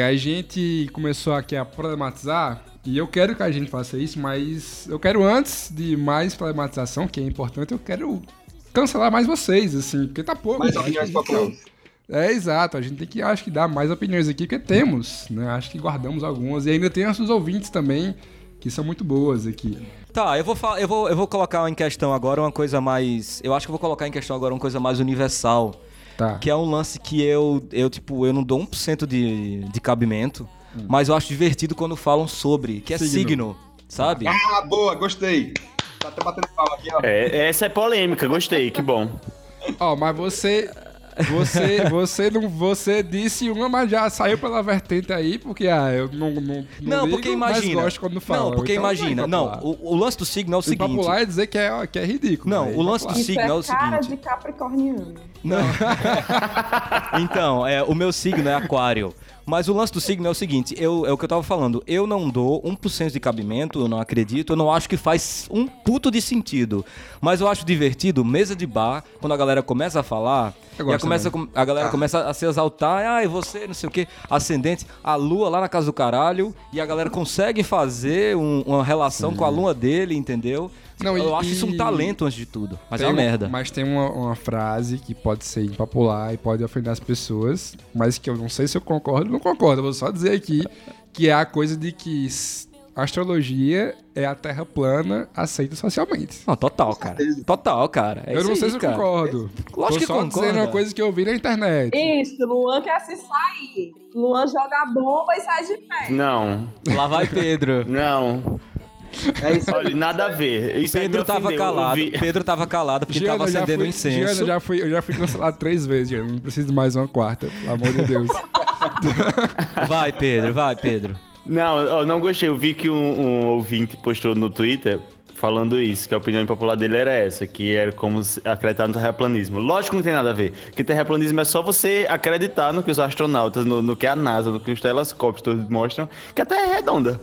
A: A gente começou aqui a problematizar e eu quero que a gente faça isso, mas eu quero antes de mais problematização, que é importante, eu quero cancelar mais vocês, assim, porque tá pouco. Mais opiniões É, exato. A gente tem que, acho que, dar mais opiniões aqui, porque temos, né? Acho que guardamos algumas. E ainda tem nossos ouvintes também, que são muito boas aqui.
B: Tá, eu vou, eu vou, eu vou colocar em questão agora uma coisa mais... Eu acho que eu vou colocar em questão agora uma coisa mais universal Tá. Que é um lance que eu, eu tipo, eu não dou 1% de, de cabimento, hum. mas eu acho divertido quando falam sobre, que é signo, signo sabe?
D: Ah, boa, gostei. Tá até batendo palma aqui, ó.
C: É, essa é polêmica, gostei, que bom.
A: Ó, mas você você, você, não, você disse uma, mas já saiu pela vertente aí, porque ah, eu não. Não, não,
B: não ligo, porque imagina.
A: gosto quando fala.
B: Não, porque então, imagina. Não, o, o, lance do signo é o seguinte.
A: popular é dizer que é, que é ridículo.
B: Não, o lance do signo é, o seguinte. cara
E: de capricorniano.
B: Não. *laughs* então, é, o meu signo é aquário. Mas o lance do signo é o seguinte, eu, é o que eu tava falando, eu não dou 1% de cabimento, eu não acredito, eu não acho que faz um puto de sentido. Mas eu acho divertido, mesa de bar, quando a galera começa a falar, e a, começa, a galera ah. começa a se exaltar, ai, você, não sei o que, ascendente, a lua lá na casa do caralho, e a galera consegue fazer um, uma relação Sim. com a lua dele, entendeu? Não, eu e, acho isso um talento antes de tudo. Mas é uma merda.
A: Mas tem uma, uma, frase que pode ser impopular e pode ofender as pessoas, mas que eu não sei se eu concordo ou não concordo. Eu vou só dizer aqui que é a coisa de que astrologia é a terra plana aceita socialmente.
B: Não, total, cara. Total, cara.
A: É eu não sei aí, se eu cara. concordo. Lógico que só concordo. dizendo uma coisa que eu vi na internet.
E: Isso, Luan quer se sair. Luan joga bomba e sai de pé.
C: Não.
B: Lá vai Pedro.
C: não. É isso. Olha, nada a ver. Isso
B: Pedro tava calado. Vi... Pedro tava calado porque Giana, tava acendendo fui, incenso. Giana,
A: eu já fui, eu já fui cancelado três vezes, Giana. Não preciso de mais uma quarta, pelo amor de Deus. *laughs*
B: vai, Pedro, vai, Pedro.
C: Não, eu não gostei. Eu vi que um, um ouvinte postou no Twitter falando isso, que a opinião popular dele era essa, que era como acreditar no terraplanismo. Lógico que não tem nada a ver, que terraplanismo é só você acreditar no que os astronautas, no, no que a NASA, no que os telescópios todos mostram, que a Terra é redonda.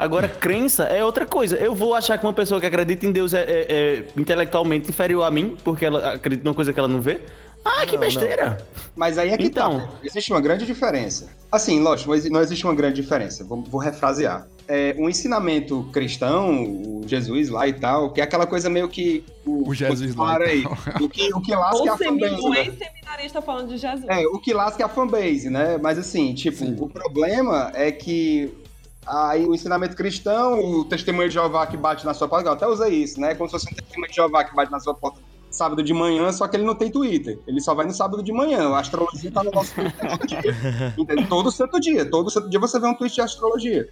C: Agora, crença é outra coisa. Eu vou achar que uma pessoa que acredita em Deus é, é, é intelectualmente inferior a mim, porque ela acredita numa coisa que ela não vê? Ah, que não, besteira! Não.
D: Mas aí é que tá. então... tá. Existe uma grande diferença. Assim, lógico, não existe uma grande diferença. Vou, vou refrasear. é, o ensinamento cristão, o Jesus lá e tal, que é aquela coisa meio que.
A: O Jesus lá
D: para aí. O que, o que lasca é a fanbase.
E: o
D: né?
E: ex-seminarista falando de Jesus.
D: É, o que lasca é a fanbase, né? Mas assim, tipo,
A: Sim.
D: o problema é que aí o ensinamento cristão, o testemunho de Jeová que bate na sua porta, eu até usei isso, né? Como se fosse um testemunho de Jeová que bate na sua porta sábado de manhã, só que ele não tem Twitter. Ele só vai no sábado de manhã. A astrologia tá no nosso Twitter todo santo dia. Todo santo dia você vê um tweet de astrologia.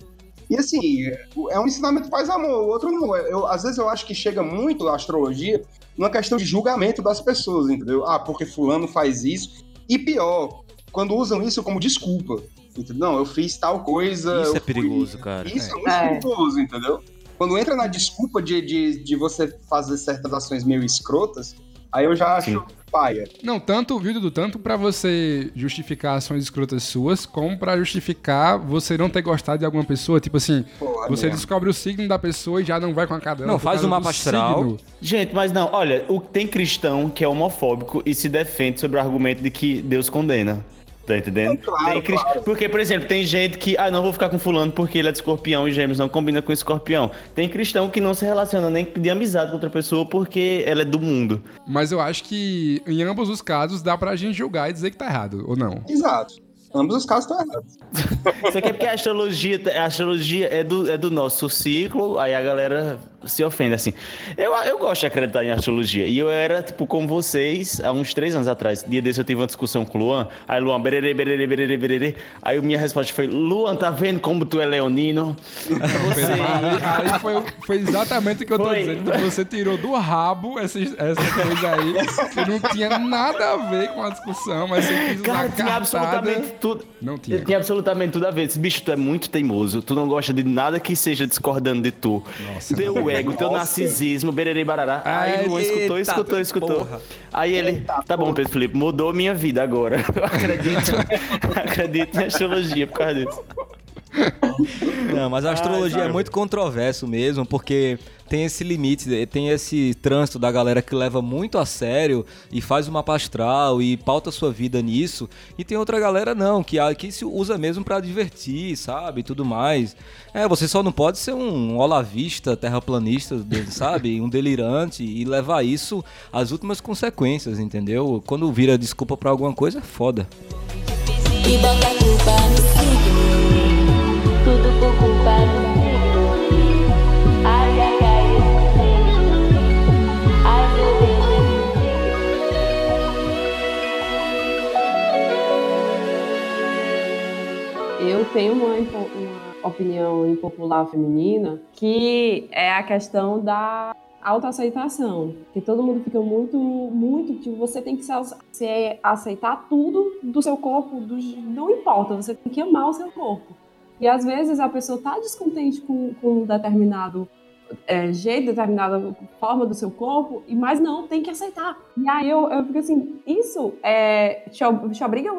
D: E assim, é um ensinamento paz amor, o outro não. Eu, às vezes eu acho que chega muito a astrologia numa questão de julgamento das pessoas, entendeu? Ah, porque fulano faz isso. E pior, quando usam isso como desculpa. Entendeu? Não, eu fiz tal coisa.
B: Isso é perigoso, cara.
D: Isso é, muito
E: É.
D: perigoso, entendeu? Quando entra na desculpa de, de, de você fazer certas ações meio escrotas, aí eu já acho
C: Sim.
D: paia.
A: Não, tanto, viu, Dudu? Tanto pra você justificar ações escrotas suas, como pra justificar você não ter gostado de alguma pessoa. Tipo assim,
D: Pô, é
A: você
D: mesmo.
A: descobre o signo da pessoa e já não vai com a cadela.
B: Não, faz um
A: do
B: mapa astral.
A: signo.
C: Gente, mas não, olha, o, tem cristão que é homofóbico e se defende sobre o argumento de que Deus condena. Tá entendendo?
D: É, claro, claro.
C: Porque, por exemplo, tem gente que, ah, não vou ficar com fulano porque ele é de escorpião e gêmeos não combina com escorpião. Tem cristão que não se relaciona nem de amizade com outra pessoa porque ela é do mundo.
A: Mas eu acho que em ambos os casos dá pra gente julgar e dizer que tá errado, ou não?
D: Exato. Ambos os casos estão errados. *laughs*
C: Isso aqui é porque a astrologia, a astrologia é, do, é do nosso ciclo, aí a galera se ofende, assim. Eu, eu gosto de acreditar em astrologia. E eu era, tipo, como vocês, há uns três anos atrás. Dia desse eu tive uma discussão com o Luan. Aí, Luan, bererê, bererê, bererê, bererê. Aí minha resposta foi, Luan, tá vendo como tu é leonino? *laughs* Você...
A: Aí, aí foi, foi exatamente o que eu tô
C: Foi.
A: dizendo. Você tirou do rabo essa, essa coisa aí, que não tinha nada a ver com a discussão, mas você quis
C: Cara, tinha absolutamente tudo.
A: Não tinha.
C: Tinha absolutamente tudo a ver. Esse bicho, tu é muito teimoso. Tu não gosta de nada que seja discordando de tu.
A: Nossa,
C: teu ego, teu
D: Nossa.
C: narcisismo, bererê barará. Aí Luan escutou, escutou, escutou.
B: porra.
C: Aí ele, tá bom, Pedro Felipe, mudou minha vida agora. *laughs* Eu acredito, *laughs* acredito em astrologia por causa disso.
B: Não, mas a astrologia
C: sabe?
B: é muito controverso mesmo, porque tem esse limite, tem esse trânsito da galera que leva muito a sério e faz uma astral e pauta sua vida nisso, e tem outra galera não, que, que se usa mesmo pra divertir, sabe, e tudo mais. É, você só não pode ser um olavista, terraplanista, sabe, um delirante e levar isso às últimas consequências, entendeu? Quando vira desculpa pra alguma coisa, é foda.
F: E bota a culpa no
E: Eu tenho uma, uma opinião impopular feminina que é a questão da autoaceitação. Que todo mundo fica muito, muito, tipo, você tem que se, se aceitar tudo do seu corpo, do- não importa, você tem que amar o seu corpo. E às vezes a pessoa tá descontente com, com um determinado é, jeito, determinada forma do seu corpo, e mas não, tem que aceitar. E aí eu, eu fico assim, isso é, te, te obriga,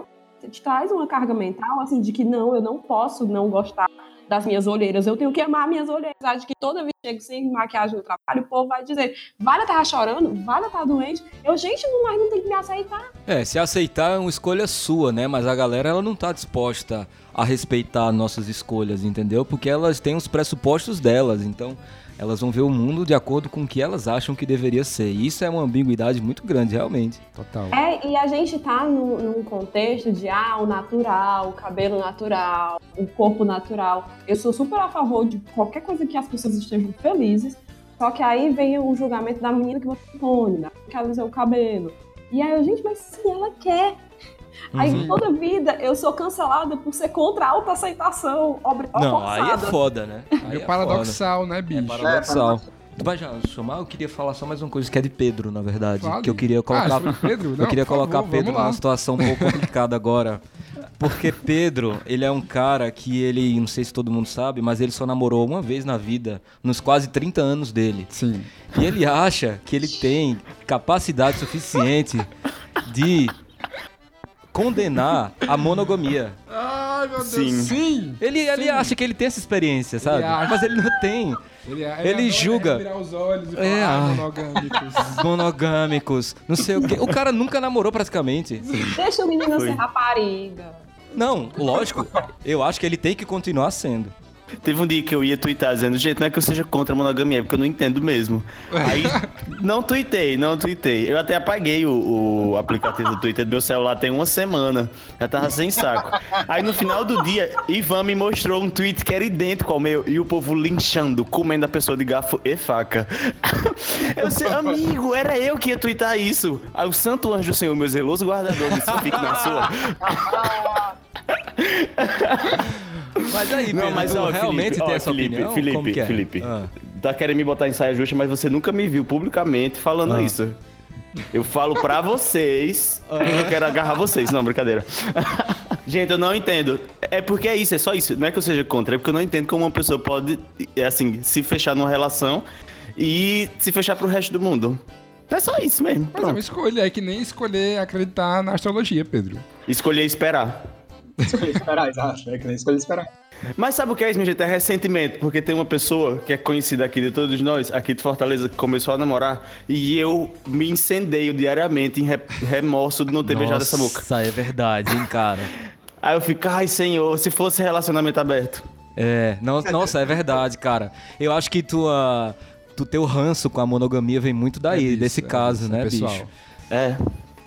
E: te traz uma carga mental, assim, de que não, eu não posso não gostar das minhas olheiras, eu tenho que amar minhas olheiras. De que toda vez que chego sem maquiagem no trabalho, o povo vai dizer, Vale tá chorando, Vale tá doente. Eu, gente, não, mas não tem que me aceitar.
B: É, se aceitar é uma escolha sua, né? Mas a galera ela não tá disposta a respeitar nossas escolhas, entendeu? Porque elas têm os pressupostos delas, então elas vão ver o mundo de acordo com o que elas acham que deveria ser. E isso é uma ambiguidade muito grande, realmente.
A: Total.
E: É, e a gente tá no- num contexto de ah, o natural, o cabelo natural, o corpo natural. Eu sou super a favor de qualquer coisa que as pessoas estejam felizes. Só que aí vem o julgamento da menina que você põe, da que ela usa o cabelo. E aí, gente, mas se ela quer. Aí
B: Uhum.
E: toda vida eu sou cancelada por ser contra a autoaceitação. obri-
B: Não, aí é
E: forçada.
B: foda, né?
A: Aí
B: é
A: o paradoxal, né,
B: foda. É
A: bicho?
B: paradoxal. Tu vai já chamar? Eu queria falar só mais uma coisa que é de Pedro, na verdade.
A: Fale.
B: Que eu queria colocar.
A: Ah, Pedro? *laughs*
B: eu
A: Não,
B: queria
A: por favor,
B: colocar Pedro numa situação um pouco *laughs* complicada agora. Porque Pedro, ele é um cara que ele, não sei se todo mundo sabe, mas ele só namorou uma vez na vida, nos quase 30 anos dele.
A: Sim.
B: E ele acha que ele tem capacidade suficiente de condenar a monogamia.
A: Ai, meu Deus.
C: Sim.
A: Sim.
B: Ele, ele
A: Sim.
B: acha que ele tem essa experiência, sabe?
A: acha.
B: Mas ele não tem.
A: Ele,
B: Ele
A: adora
B: julga.
A: os olhos e falar,
B: É,
A: "Ai,
B: ai.
A: monogâmicos. *laughs*
B: Monogâmicos, não sei o quê. O cara nunca namorou praticamente.
E: Deixa o menino
C: Foi.
E: ser rapariga.
B: Não, lógico. Eu acho que ele tem que continuar sendo.
C: Teve um dia que eu ia twittar dizendo, gente, não é que eu seja contra a monogamia, é porque eu não entendo mesmo. Aí, *laughs* não tuitei, não tuitei. Eu até apaguei o, o aplicativo do Twitter do meu celular tem uma semana. Já tava sem saco. Aí no final do dia, Ivan me mostrou um tweet que era idêntico ao meu e o povo linchando, comendo a pessoa de garfo e faca. *laughs* Eu sei, amigo, era eu que ia twittar isso. Aí o santo anjo do Senhor, meu zeloso guardador, disse, fique na sua. *laughs*
B: Mas aí,
C: Não,
B: Pedro,
C: mas
B: tu
C: ó,
B: realmente
C: Felipe,
B: tem
C: ó,
B: essa
C: Felipe,
B: opinião?
C: Felipe,
B: Como que é?
C: Felipe.
B: Ah.
C: Tá querendo me botar em saia justa, mas você nunca me viu publicamente falando
B: Ah.
C: isso. Eu falo pra *laughs* vocês, eu quero agarrar vocês. Não, brincadeira. *laughs* Gente, eu não entendo. É porque é isso, é só isso. Não é que eu seja contra, é porque eu não entendo como uma pessoa pode, é assim, se fechar numa relação e se fechar pro resto do mundo. É só isso mesmo.
A: Mas é uma
C: Pronto.
A: escolha, é que nem escolher acreditar na astrologia, Pedro.
C: Escolher esperar.
D: Escolhi esperar, exato. É que nem escolhi esperar.
C: Mas sabe o que é isso, minha gente? É ressentimento, porque tem uma pessoa que é conhecida aqui de todos nós, aqui de Fortaleza, que começou a namorar, e eu me incendeio diariamente em re- remorso de não ter beijado essa boca.
B: Nossa, é verdade, hein, cara. *laughs*
C: Aí eu fico, ai senhor, se fosse relacionamento aberto.
B: É, no- nossa, é verdade, cara. Eu acho que tua, tu teu ranço com a monogamia vem muito daí,
A: É disso,
B: desse
A: é
B: caso, né,
A: é pessoal.
B: bicho?
C: É,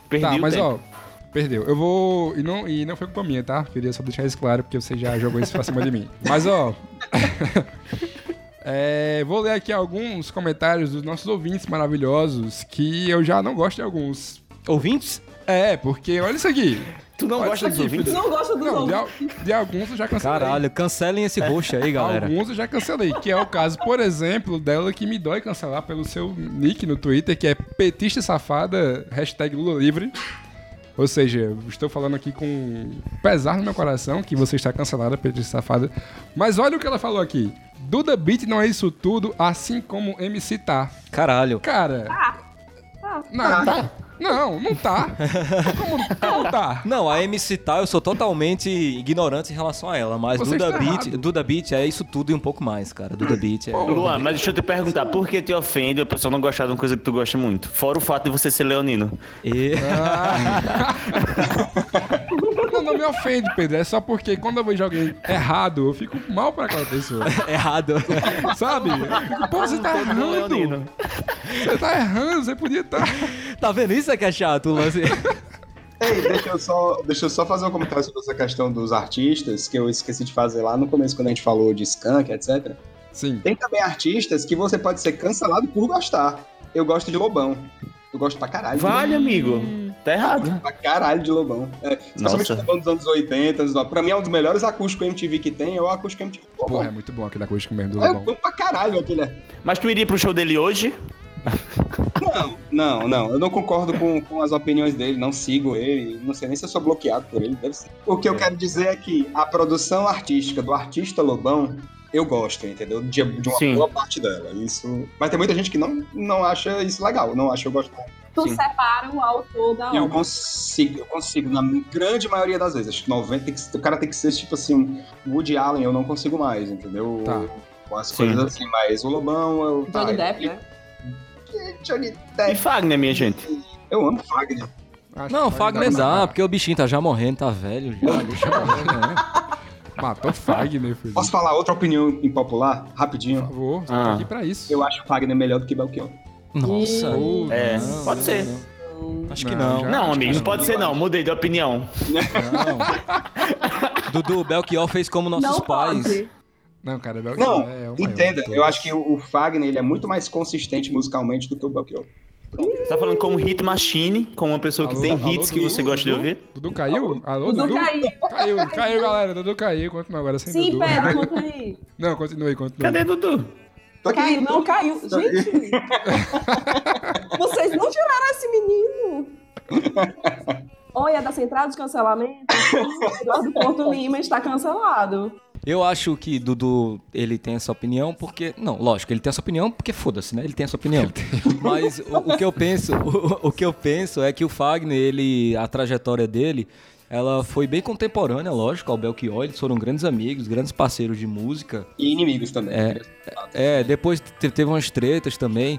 C: perdi
A: Tá,
C: o
A: mas
C: tempo.
A: ó, perdeu. Eu vou. E não, e não foi culpa minha, tá? Queria só deixar isso claro, porque você já jogou isso pra cima de mim. Mas ó. *laughs* é, vou ler aqui alguns comentários dos nossos ouvintes maravilhosos, que eu já não gosto de alguns.
B: Ouvintes?
A: É, porque olha isso aqui.
C: Tu não
A: Olha
C: gosta dos
A: aqui,
C: ouvintes?
E: Tu não gosta dos
A: Não, de,
E: ouvintes?
A: al- de alguns eu já cancelei.
B: Caralho, cancelem esse roxo aí, galera.
A: Alguns eu já cancelei, que é o caso, por exemplo, dela que me dói cancelar pelo seu nick no Twitter, que é petista safada, hashtag Lula livre. Ou seja, estou falando aqui com pesar no meu coração que você está cancelada, petista safada. Mas olha o que ela falou aqui. Duda Beat não é isso tudo, assim como MC tá.
B: Caralho.
A: Cara... Não, não, não tá. Como, como tá?
B: Não, a MC Tá, eu sou totalmente ignorante em relação a ela, mas
A: Você
B: Duda Beat,
A: errado.
B: Duda Beat é isso tudo e um pouco mais, cara. Duda Beat é...
C: Luan, mas deixa eu te perguntar, por que te ofende a pessoa não gostar de uma coisa que tu gosta muito? Fora o fato de você ser leonino.
B: E... *laughs*
A: Não, não me ofende, Pedro. É só porque quando eu vejo alguém errado, eu fico mal pra aquela pessoa. *laughs*
B: Errado.
A: Sabe? Pô, você tá errando.
C: leonino.
A: Você tá errando, você podia estar.
B: Tá vendo? Isso é que é chato, lance.
D: Ei, deixa eu, só, deixa eu só fazer um comentário sobre essa questão dos artistas, que eu esqueci de fazer lá no começo, quando a gente falou de skunk, etc.
A: Sim.
D: Tem também artistas que você pode ser cancelado por gostar. Eu gosto de Lobão. Eu gosto pra caralho.
C: Vale, amigo. Tá errado.
D: Pra caralho de Lobão. É, especialmente. Lobão dos anos 80. anos 90. Pra mim é um dos melhores acústicos MTV que tem, é o acústico MTV. do Lobão.
A: Porra, é muito bom aquele acústico mesmo do
D: É
A: Lobão.
D: bom pra caralho aquele. é.
C: Mas tu iria pro show dele hoje?
D: Não, não, não. Eu não concordo com, com as opiniões dele, não sigo ele. Não sei nem se eu sou bloqueado por ele, deve ser. O que eu quero dizer é que a produção artística do artista Lobão, eu gosto, entendeu? De, de uma
C: Sim.
D: boa parte dela. Isso. Mas tem muita gente que não, não acha isso legal, não acha eu gosto.
E: Tu
C: Sim.
E: separa o autor da
D: Eu
E: obra.
D: consigo, eu consigo, na grande maioria das vezes. Acho que 90 tem que, o cara tem que ser tipo assim, Woody Allen, eu não consigo mais, entendeu?
A: Tá.
D: Com as
C: Sim.
D: coisas assim, mas o Lobão, eu.
E: Johnny
D: tá,
E: Depp,
D: ele-
E: né?
D: Johnny
C: E
D: Depp.
C: Fagner, minha gente.
D: Eu amo Fagner.
A: Acho
B: Não, Fagner dá, porque o bichinho tá já morrendo, tá velho já. *laughs* Deixa eu morrer, né?
A: Matou Fagner, filho.
D: Posso falar outra opinião impopular?
A: Por
D: Rapidinho.
A: favor, tô
C: Ah.
A: aqui pra isso.
D: Eu acho o Fagner melhor do que Belchior.
B: Nossa.
A: Ih.
C: É,
B: não,
C: pode
B: não,
C: ser.
B: não. Acho que
A: Não,
B: não.
A: já-
C: Não, amigo, não pode ser não. Mudei de opinião.
B: Não. *laughs* Dudu, Belchior fez como nossos
E: Não
B: pais.
E: pode.
A: Não, cara, Belchior
D: Não,
A: é o maior
D: entenda.
A: de todos.
D: Eu acho que o o Fagner ele é muito mais consistente musicalmente do que o Belchior.
C: Você tá falando como hit machine, como uma pessoa que
A: Alô,
C: tem
A: alô,
C: hits que
A: Dudu,
C: você gosta de
A: Dudu?
C: ouvir?
A: Dudu caiu? Alô,
E: Dudu
A: Dudu?
E: caiu.
A: Caiu, caiu, galera. Dudu caiu. Continua agora sem
E: Sim,
A: Dudu.
E: Pedro, *laughs* conta aí.
A: Não, continue, continue.
C: Cadê Dudu?
D: Tô aqui.
E: Caiu, não caiu. Gente, vocês não tiraram esse menino. Olha, da central de cancelamento, Eduardo Porto Lima está cancelado.
B: Eu acho que Dudu, ele tem essa opinião porque... Não, lógico, ele tem essa opinião porque foda-se, né? Ele tem essa opinião. Mas o, o que eu penso, *laughs* o, o que eu penso é que o Fagner, ele, a trajetória dele, ela foi bem contemporânea, lógico, ao Belchior. Eles foram grandes amigos, grandes parceiros de música.
D: E inimigos também.
B: É, é depois te- teve umas tretas também.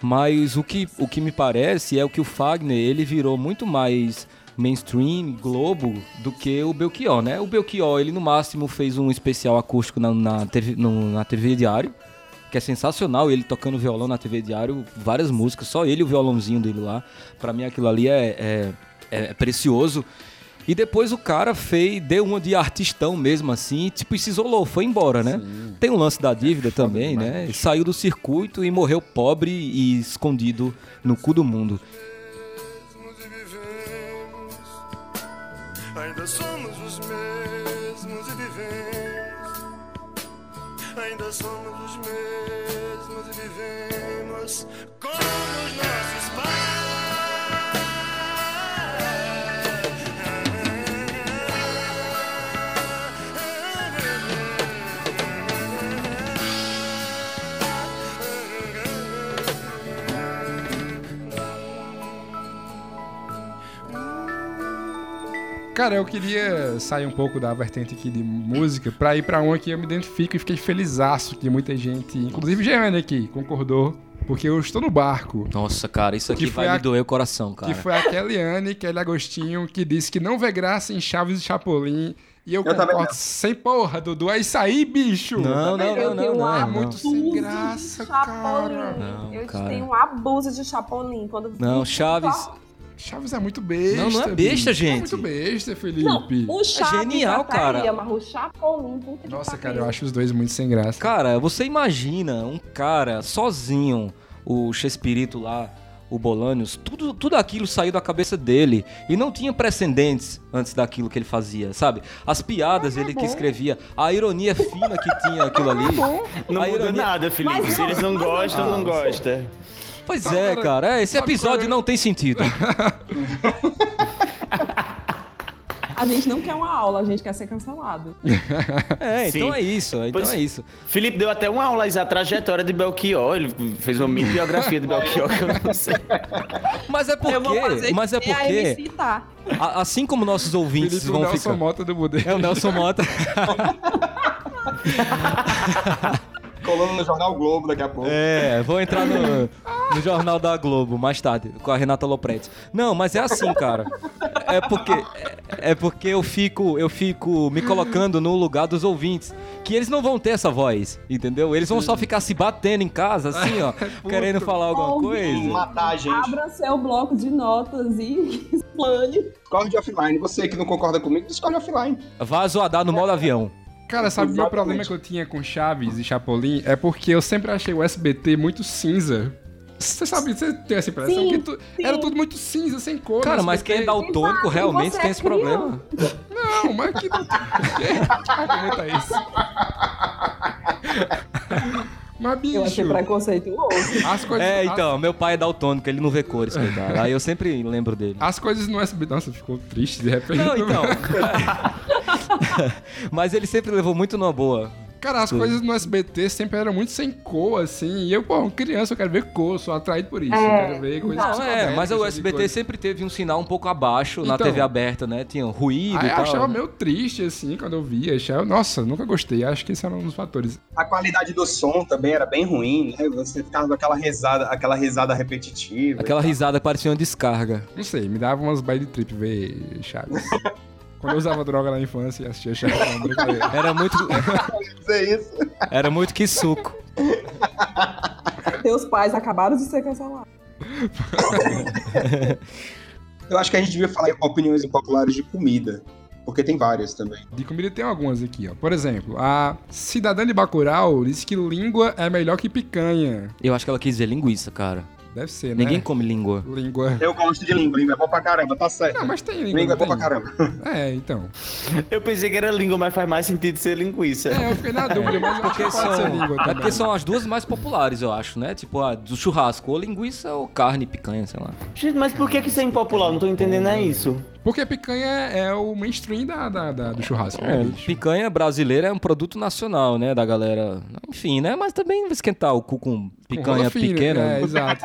B: Mas o que, o que me parece é o que o Fagner, ele virou muito mais mainstream, Globo, do que o Belchior, né? O Belchior, ele no máximo fez um especial acústico na, na, TV, no- na TV Diário, que é sensacional, ele tocando violão na TV Diário, várias músicas, só ele e o violãozinho dele lá. Pra mim aquilo ali é, é, é precioso. E depois o cara fez, deu uma de artistão mesmo assim, tipo, e se isolou, foi embora, né? Tem um lance da dívida também, né? Saiu do circuito e morreu pobre e escondido no cu do mundo.
G: Ainda somos os mesmos e vivemos. Ainda somos os mesmos e vivemos
A: Cara, eu queria sair um pouco da vertente aqui de música pra ir pra uma que eu me identifico e fiquei felizaço que muita gente, inclusive Jeane aqui, concordou. Porque eu estou no barco.
B: Nossa, cara, isso aqui vai
A: a-
B: me doer o coração, cara.
A: Que foi a Kellyane, Kelly Agostinho, que disse que não vê graça em Chaves e Chapolin. E eu,
D: também
A: concordo sem porra, Dudu. É isso aí, bicho!
B: Não, não,
E: Eu
B: não,
E: tenho
B: não,
E: um
B: não,
A: É
B: não.
A: muito sem graça, cara.
B: Não,
E: eu
B: cara.
E: tenho um abuso de Chapolin. Quando
B: Não, Chaves.
A: Chaves é muito besta.
B: Não, não é besta,
A: bicho. É
B: gente.
A: muito besta, Felipe.
E: Não, o Chaves
B: genial,
E: até
B: cara.
E: o Chapolin, puta que
A: Nossa, cara, eu acho os dois muito sem graça.
B: Cara, você imagina um cara sozinho, o Chespirito lá, o Bolanios, tudo, tudo aquilo saiu da cabeça dele. E não tinha precedentes antes daquilo que ele fazia, sabe? As piadas ele que escrevia, a ironia fina que tinha aquilo ali.
C: Não
B: A
C: muda
B: ironia-
C: nada, Felipe.
E: Mas
C: Se eles não
E: mas
C: gostam,
B: não.
C: não gostam.
B: Pois é,
A: é-
B: cara, é, esse episódio
A: é-
B: não tem sentido.
E: A gente não quer uma aula, a gente quer ser cancelado. *laughs*
B: É, então
C: Sim.
B: é isso, então
C: Pois-
B: é isso.
C: Felipe deu até uma aula aí, a trajetória de Belchior. Ele fez uma mini biografia de Belchior que eu não sei.
B: Mas é
E: eu vou
B: porque,
E: fazer
B: mas é
E: que a
B: porque,
E: MC tá.
B: a- assim como nossos ouvintes
A: Felipe, o
B: vão
A: Nelson
B: ficar...
A: Mota do Budê.
B: É o Nelson Mota. *laughs*
D: Colando no Jornal Globo daqui a pouco.
B: É, vou entrar no, no Jornal da Globo mais tarde, com a Renata Lopretti. Não, mas é assim, cara. É porque, é, é porque eu fico, eu fico me colocando no lugar dos ouvintes. Que eles não vão ter essa voz, entendeu? Eles vão só ficar se batendo em casa, assim, ó, *laughs* querendo falar alguma
E: Ouvindo.
B: coisa.
D: Matar a gente.
E: Abra seu bloco de notas e *laughs* explane.
D: Discord offline. Você que não concorda comigo, Discord offline.
B: Vá zoadar no modo avião.
A: Cara, sabe o meu problema que eu tinha com Chaves e Chapolin? É porque eu sempre achei o SBT muito cinza. Você sabe, você tem essa impressão
E: Sim,
A: que tu- era tudo muito cinza, sem cor.
B: Cara, mas quem é daltônico realmente tem
E: é
B: esse problema.
A: Não, mas que *laughs* não Argumenta isso. Mas, bicho,
E: Eu achei preconceituoso.
A: as coisas...
B: É,
A: as-
B: então, meu pai é daltônico, ele não vê cores, coitado. Aí eu sempre lembro dele.
A: As coisas no SBT... Nossa, ficou triste de repente.
B: Não, então. *laughs* Mas ele sempre levou muito numa boa.
A: Cara, as coisas no SBT sempre eram muito sem cor, assim. E eu, pô, criança, eu quero ver cor, sou atraído por isso.
E: É,
A: eu quero ver coisas
B: Não, é, mas o SBT
A: coisa.
B: sempre teve um sinal um pouco abaixo na
A: Então.
B: TV aberta, né? Tinha ruído
A: Aí
B: e
A: eu
B: tal.
A: achava meio triste, assim, quando eu via. Achava, nossa, nunca gostei. Acho que esse era um dos fatores.
D: A qualidade do som também era bem ruim, né? Você ficava com aquela risada, aquela risada repetitiva.
B: Aquela risada parecia uma descarga.
A: Não sei, me dava umas bad trip ver Chaves. *laughs* Quando eu usava droga na infância e assistia Chaves, não, brincadeira.
B: Era muito, *laughs*
D: Dizer isso.
B: era muito que suco.
E: Teus pais acabaram de ser cancelados.
D: Eu acho que a gente devia falar em opiniões impopulares de comida. Porque tem várias também.
A: De comida tem algumas aqui, ó. Por exemplo, a cidadã de Bacurau disse que língua é melhor que picanha.
B: Eu acho que ela quis dizer linguiça, cara.
A: Deve ser, né?
B: Ninguém come língua.
A: Língua.
D: Eu gosto de língua, língua é bom pra caramba, tá certo.
A: Não, mas tem língua.
D: língua é bom pra caramba.
A: É, então.
C: Eu pensei que era língua, mas faz mais sentido ser linguiça.
A: É, eu fiquei na dúvida, mas eu
B: Porque
A: pode
B: são,
A: ser língua
B: é
A: também.
B: porque são as duas mais populares, eu acho, né? Tipo, a do churrasco, ou linguiça ou carne, picanha, sei lá.
C: Gente, mas por que que isso é impopular? Não tô entendendo é isso.
A: Porque picanha é o mainstream da, da- da- do churrasco, né,
B: É,
A: bicho?
B: picanha brasileira é um produto nacional, né, da galera. Enfim, né? Mas também vai esquentar o cu com
A: Com
B: picanha
A: fina,
B: pequena.
A: É, exato.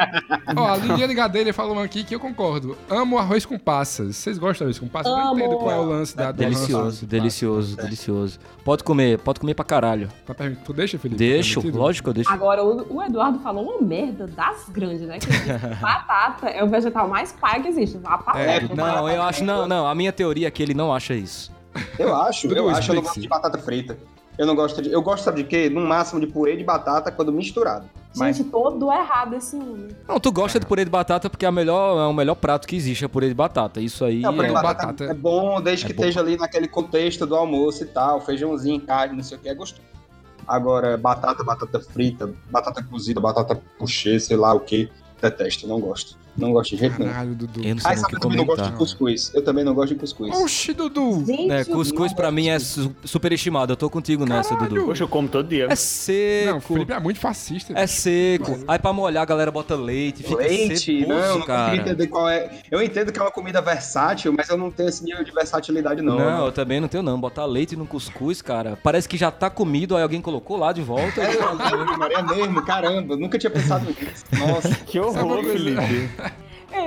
A: Ó, a Liliane Gadelha falou aqui que eu concordo. Amo arroz com passas. Vocês gostam de arroz com passas? Eu não
E: Amo.
A: entendo qual é o lance da
B: Delicioso,
A: com
B: delicioso, delicioso. Pode comer, pode comer pra caralho.
A: Tá Tu deixa, Felipe?
B: Deixo,
A: Tá
B: lógico que eu deixo.
E: Agora, o, o Eduardo falou uma merda das grandes, né? Que *laughs* batata é o vegetal mais pai que existe. A
A: É,
B: Não, eu acho Não, não, a minha teoria é que ele não acha isso.
D: Eu acho, eu acho, eu não gosto de batata frita. Eu não gosto de. Eu gosto, sabe de quê? No máximo de purê de batata quando misturado. Mas
E: Gente, todo errado esse homem.
B: Não, tu gosta de purê de batata porque é, a melhor, é o melhor prato que existe, é purê de batata. Isso aí
D: não, purê
B: é...
D: batata. é bom desde
B: É
D: que
B: bom.
D: esteja ali naquele contexto do almoço e tal, feijãozinho, carne, não sei o que, é gostoso. Agora, batata, batata frita, batata cozida, batata puxê, sei lá o que, detesto, não gosto. Não gosto de jeito nenhum.
A: Caralho, Dudu.
B: Eu não sei o
D: sabe
B: que
D: eu também não gosto de cuscuz. Eu também não gosto de cuscuz.
A: Oxi, Dudu.
E: Gente,
B: É, cuscuz pra mim é su superestimado. Eu tô contigo nessa, Dudu.
C: Poxa, eu como todo dia.
B: É
A: Não,
B: seco.
A: Felipe é muito fascista.
B: É seco. Aí pra molhar a galera bota leite. Fica
D: Leite,
B: ceboso,
D: não,
B: cara.
D: entender qual é. Eu entendo que é uma comida versátil, mas eu não tenho esse nível de versatilidade, não.
B: Não, eu também não tenho não. Botar leite no cuscuz, cara. Parece que já tá comido, aí alguém colocou lá de volta.
D: É, é, Maria mesmo, caramba, eu nunca tinha pensado nisso. *laughs* Nossa.
C: Que horror? Felipe.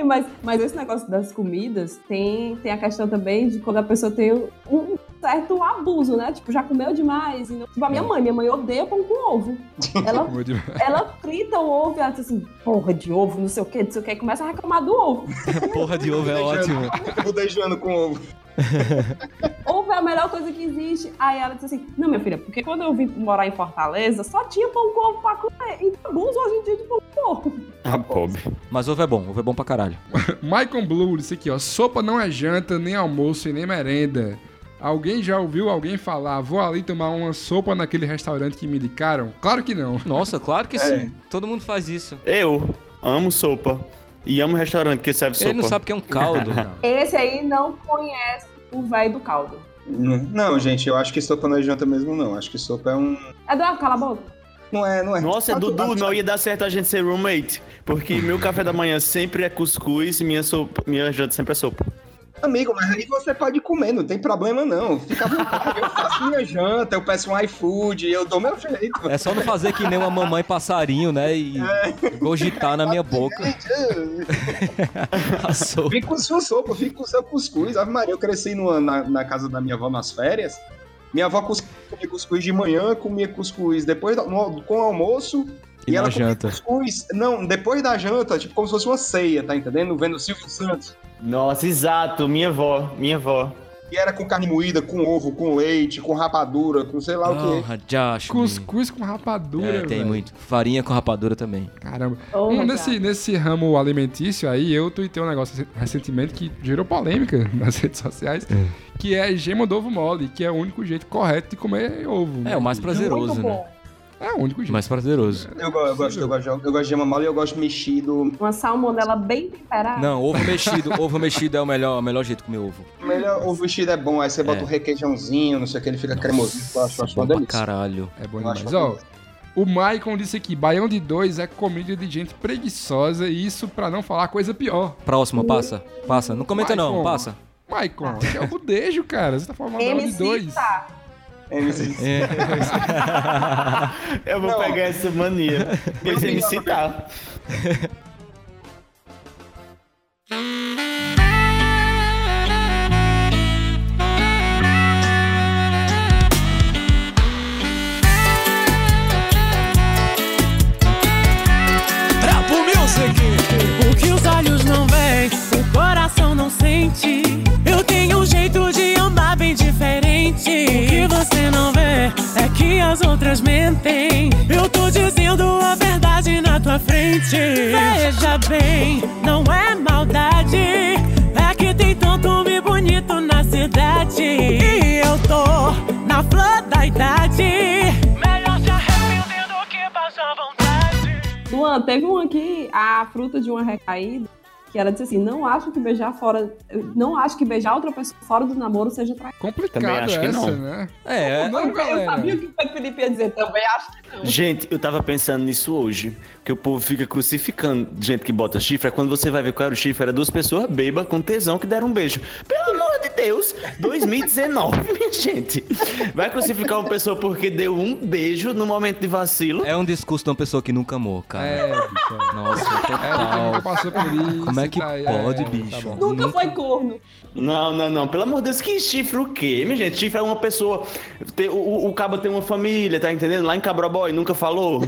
E: Mas, mas esse negócio das comidas tem, tem a questão também de quando a pessoa tem um certo abuso, né? Tipo, já comeu demais. E não... Tipo, a minha mãe, minha mãe odeia pão com ovo. Ela, ela frita o ovo e ela diz assim, porra de ovo, não sei o que, não sei o que, e começa a reclamar do ovo. *laughs*
B: Porra de ovo é ótimo.
D: Deixando com ovo. *laughs*
E: Ovo é a melhor coisa que existe. Aí ela disse assim: Não, minha filha, porque quando eu vim morar em Fortaleza, só tinha pão com ovo pra comer. E tá bom hoje em dia de pão com ovo.
C: Ah, pobre.
B: Mas ovo é bom, ovo é bom pra caralho. *laughs*
A: Michael Blue disse aqui, ó. Sopa não é janta, nem almoço e nem merenda. Alguém já ouviu alguém falar, vou ali tomar uma sopa naquele restaurante que me indicaram? Claro que não.
B: Nossa, claro que
D: É.
B: sim. Todo mundo faz isso.
C: Eu amo sopa. E amo restaurante que serve sopa.
B: Ele não sabe o que é um caldo. *laughs*
E: Esse aí não conhece o velho do caldo.
D: Não, gente, eu acho que sopa não é janta mesmo, não. Acho que sopa é um.
E: Eduardo, cala a boca.
D: Não é, não é.
C: Nossa, Dudu, não ia dar certo a gente ser roommate. Porque meu café da manhã sempre é cuscuz e minha, sopa, minha janta sempre é sopa.
D: Amigo, mas aí você pode comer, não tem problema não. Fica à vontade, eu faço minha janta, eu peço um iFood, eu dou meu jeito.
B: É só não fazer que nem uma mamãe passarinho, né? E gogitar na minha boca. *laughs*
D: Fica com sua sopa, fica com seu cuscuz. Ave Maria, eu cresci numa- na, na casa da minha avó nas férias. Minha avó comia cuscuz de manhã, comia cuscuz depois no- com o almoço.
B: E na
D: ela
B: janta.
D: cuscuz, não, depois da janta, tipo como se fosse uma ceia, tá entendendo? Vendo o Silvio Santos.
C: Nossa, exato, minha avó, minha avó.
D: E era com carne moída, com ovo, com leite, com rapadura, com sei lá o quê.
B: Porra, Josh.
A: Cuscuz com rapadura,
B: É, tem muito. Farinha com rapadura também.
A: Caramba. Um, nesse, nesse ramo alimentício aí, eu tuitei um negócio recentemente que gerou polêmica *laughs* nas redes sociais, que é gema do ovo mole, que é o único jeito correto de comer ovo.
B: É, o mais prazeroso,
E: Muito
B: né?
A: É o único jeito.
B: mais prazeroso.
D: Eu, eu gosto, eu, gosto, de- eu gosto de gema mole e eu gosto mexido.
E: Uma salmonela bem temperada.
B: Não, ovo mexido. ovo mexido é o melhor, o melhor jeito de comer ovo.
D: O melhor, o vestido é bom, aí você bota
B: É.
D: um requeijãozinho, não sei o que, ele fica cremosinho. Eu acho, acho
B: Bom
D: uma delícia.
B: caralho.
A: É bom demais. Ó, o Maicon disse aqui, baião de dois é comida de gente preguiçosa, e isso pra não falar coisa pior.
B: Próxima, passa. Passa. Não comenta não,
A: Maicon.
B: passa.
A: Maicon, que é o budejo, cara. Você tá falando baião de dois.
E: tá.
D: MC.
B: É. *laughs*
C: Eu vou
D: Não.
C: pegar essa mania. Pois ele me citar.
H: O que os olhos não veem, o coração não sente. O que você não vê é que as outras mentem. Eu tô dizendo a verdade na tua frente. Veja bem, não é maldade. É que tem tanto homem bonito na cidade. E eu tô na flor da idade. Melhor se arrepender do que passar vontade.
E: Luan, teve um aqui, a fruta de uma recaída, que ela disse assim: não acho que beijar fora. eu Não acho que beijar outra pessoa fora do namoro seja traição.
A: Complicado
C: Também acho que
A: essa,
C: não.
A: né?
B: É,
A: Não,
E: Eu
A: galera.
E: sabia o que o Felipe ia dizer também, acho que não.
C: Gente, eu tava pensando nisso hoje. Que o povo fica crucificando gente que bota chifre. É quando você vai ver qual era o chifre, era duas pessoas bêbadas com tesão que deram um beijo. Pelo amor de Deus! 2019, *laughs* minha gente. Vai crucificar uma pessoa porque deu um beijo no momento de vacilo?
B: é um discurso de uma pessoa que nunca amou, cara.
A: É, bicho.
B: Nossa,
A: É, nunca
B: total.
A: passou por isso.
B: Como é que
A: tá aí,
B: pode,
A: tá
B: bicho?
A: bom.
E: Nunca foi corno.
C: Não, não, não. Pelo amor de Deus, que chifre o quê, minha gente? Chifre é uma pessoa. O, o, o cabo tem uma família, tá entendendo? Lá em Cabroboy, nunca falou. *laughs*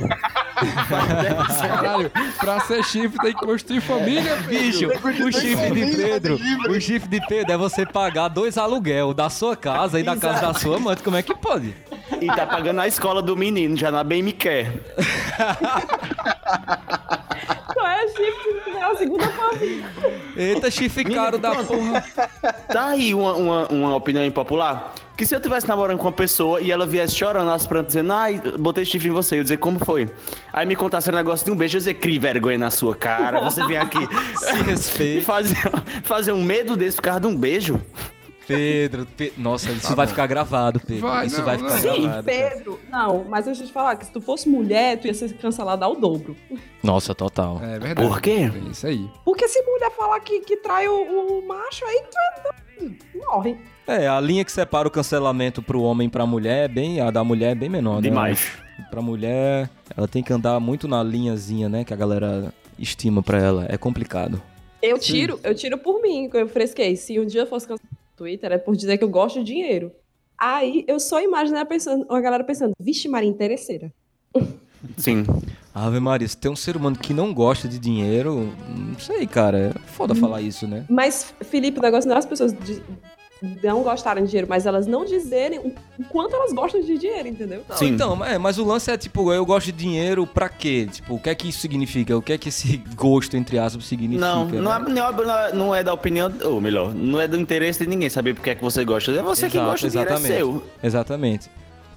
A: Caralho, pra ser chifre tem que construir família,
B: Bicho,
A: bicho.
B: o chifre de Pedro, o chifre de Pedro é você pagar dois aluguel da sua casa e da casa da sua mãe. Como é que pode?
C: E tá pagando a escola do menino, já na bem me quer. *laughs*
E: Não é chifre, é a segunda família.
B: Eita, chifre caro da porra.
C: Tá aí uma, uma, uma opinião impopular. Que se eu tivesse namorando com uma pessoa e ela viesse chorando nas prantas, dizendo, ai, botei chifre em você, eu ia dizer, como foi? Aí me contasse o negócio de um beijo, eu ia dizer, crie vergonha na sua cara, você vem aqui *laughs*
B: Se respeita. *laughs*
C: fazer, fazer um medo desse por causa de um beijo.
B: Pedro, Pe- nossa, isso vai ficar gravado, Pedro.
A: Vai,
B: isso
A: não,
B: vai ficar
A: não.
E: Sim,
B: gravado. cara.
E: Pedro. Não, mas deixa eu te falar que se tu fosse mulher, tu ia ser cancelada ao dobro.
B: Nossa, total.
A: É verdade.
C: Por quê?
A: É isso aí.
E: Porque se mulher falar que, que trai o, o macho, aí tu é- morre.
B: É, a linha que separa o cancelamento pro homem e pra mulher é bem. A da mulher é bem menor, né?
C: Demais.
B: Pra mulher, ela tem que andar muito na linhazinha, né? Que a galera estima pra ela. É complicado.
E: Eu tiro, eu tiro por mim, que eu fresquei. Se um dia eu fosse cancelada no Twitter, é por dizer que eu gosto de dinheiro. Aí eu só imagino a, pensando, a galera pensando, vixe, Maria, interesseira. *laughs*
C: Sim.
B: Ave Maria, se tem um ser humano que não gosta de dinheiro, não sei, cara. É foda falar isso, né?
E: Mas, Felipe, o negócio não é as pessoas não gostarem de dinheiro, mas elas não dizerem o quanto elas gostam de dinheiro, entendeu?
B: Não,
C: Sim.
B: então, é, mas o lance é tipo, eu gosto de dinheiro pra quê? Tipo, o que é que isso significa? O que é que esse *laughs* gosto, entre aspas, significa?
C: Não, não
B: né?
C: é, não, é, não é da opinião, ou melhor, não é do interesse de ninguém saber porque é que você gosta. É você que
B: Exato,
C: gosta, o dinheiro é seu.
B: Exatamente.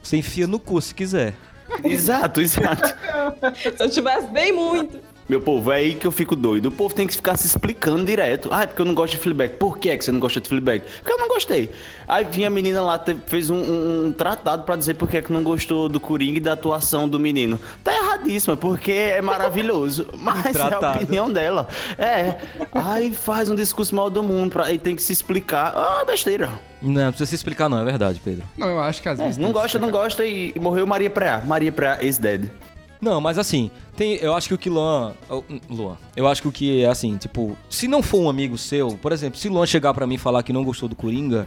B: Você enfia no cu se quiser.
C: Exato, exato. *laughs*
E: Se eu tivesse bem muito.
C: Meu povo, é aí que eu fico doido. O povo tem que ficar se explicando direto. Ah, é porque eu não gosto de Fleabag. Por que é que você não gosta de Fleabag? Porque eu não gostei. Aí vinha a menina lá, te- fez um, um- um tratado pra dizer por que é que não gostou do Coringa e da atuação do menino. Tá erradíssima, porque é maravilhoso. *laughs* Mas é a
B: Tratado.
C: opinião dela. É. Aí faz um discurso mal do mundo, pra, aí tem que se explicar. Ah, besteira.
B: Não, não precisa se explicar não, é verdade, Pedro.
A: Não, eu acho que às
C: É,
A: vezes.
C: não gosta, não gosta e, e morreu Maria Preá. Maria Preá is dead.
B: Não, mas assim, tem, eu acho que o que Luan, Luan, eu acho que o que é assim, tipo, se não for um amigo seu, por exemplo, se Luan chegar pra mim e falar que não gostou do Coringa,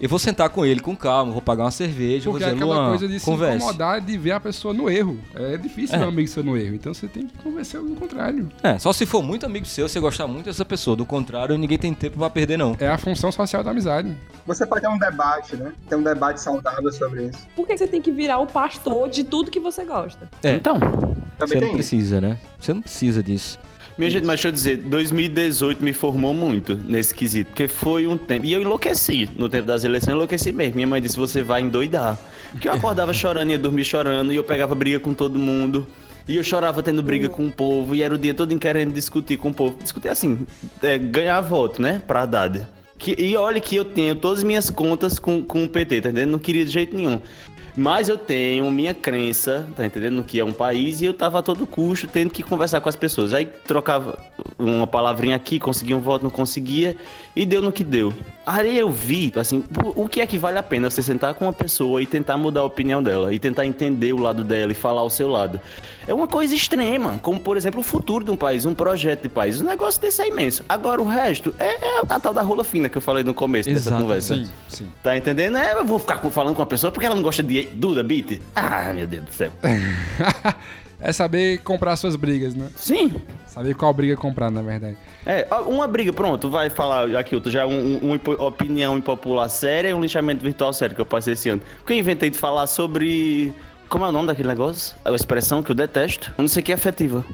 B: eu vou sentar com ele com calma, vou pagar uma cerveja,
A: Porque é
B: vou dizer,
A: aquela
B: Luan,
A: coisa de se
B: converse.
A: incomodar de ver a pessoa no erro. É difícil
B: É.
A: ver um amigo seu no erro. Então você tem que convencer o contrário.
B: É, só se for muito amigo seu, você gostar muito dessa pessoa, do contrário, ninguém tem tempo pra perder não.
A: É a função social da amizade.
D: Você pode ter um debate, né? Ter um debate saudável sobre isso.
E: Por que você tem que virar o pastor de tudo que você gosta?
B: É.
C: Então,
D: Também
B: Você não
D: tem isso.
B: precisa, né? Você não precisa disso.
C: Minha gente, mas deixa eu dizer, 2018 me formou muito nesse quesito, porque foi um tempo. E eu enlouqueci. No tempo das eleições, eu enlouqueci mesmo. Minha mãe disse: você vai endoidar. Porque eu acordava chorando, ia dormir chorando, e eu pegava briga com todo mundo. E eu chorava tendo briga com o povo, e era o dia todo querendo discutir com o povo. Discutir assim, é, ganhar voto, né? Pra Haddad. Que, e olha que eu tenho todas as minhas contas com, com o PT, tá entendendo? Não queria de jeito nenhum. Mas eu tenho minha crença, tá entendendo? No que é um país e eu tava a todo custo tendo que conversar com as pessoas. Aí trocava uma palavrinha aqui, conseguia um voto, não conseguia e deu no que deu. Aí eu vi, assim, o que é que vale a pena você sentar com uma pessoa e tentar mudar a opinião dela e tentar entender o lado dela e falar o seu lado. É uma coisa extrema, como por exemplo o futuro de um país, um projeto de país. Um negócio desse é imenso. Agora o resto é, é a tal da rola fina que eu falei no começo dessa
B: Exato,
C: conversa.
A: Sim, sim.
C: Tá entendendo? É, eu vou ficar falando com uma pessoa porque ela não gosta de Duda Beat. Ah, meu Deus do céu. *laughs*
A: é saber comprar suas brigas, né?
C: Sim.
A: Saber qual briga comprar, na verdade.
C: É, uma briga, pronto, vai falar aqui, outro, já um, um- uma opinião impopular séria e um lixamento virtual sério que eu passei esse ano. Porque eu inventei de falar sobre. Como é o nome daquele negócio? A expressão que eu detesto. Eu não sei o que é afetiva.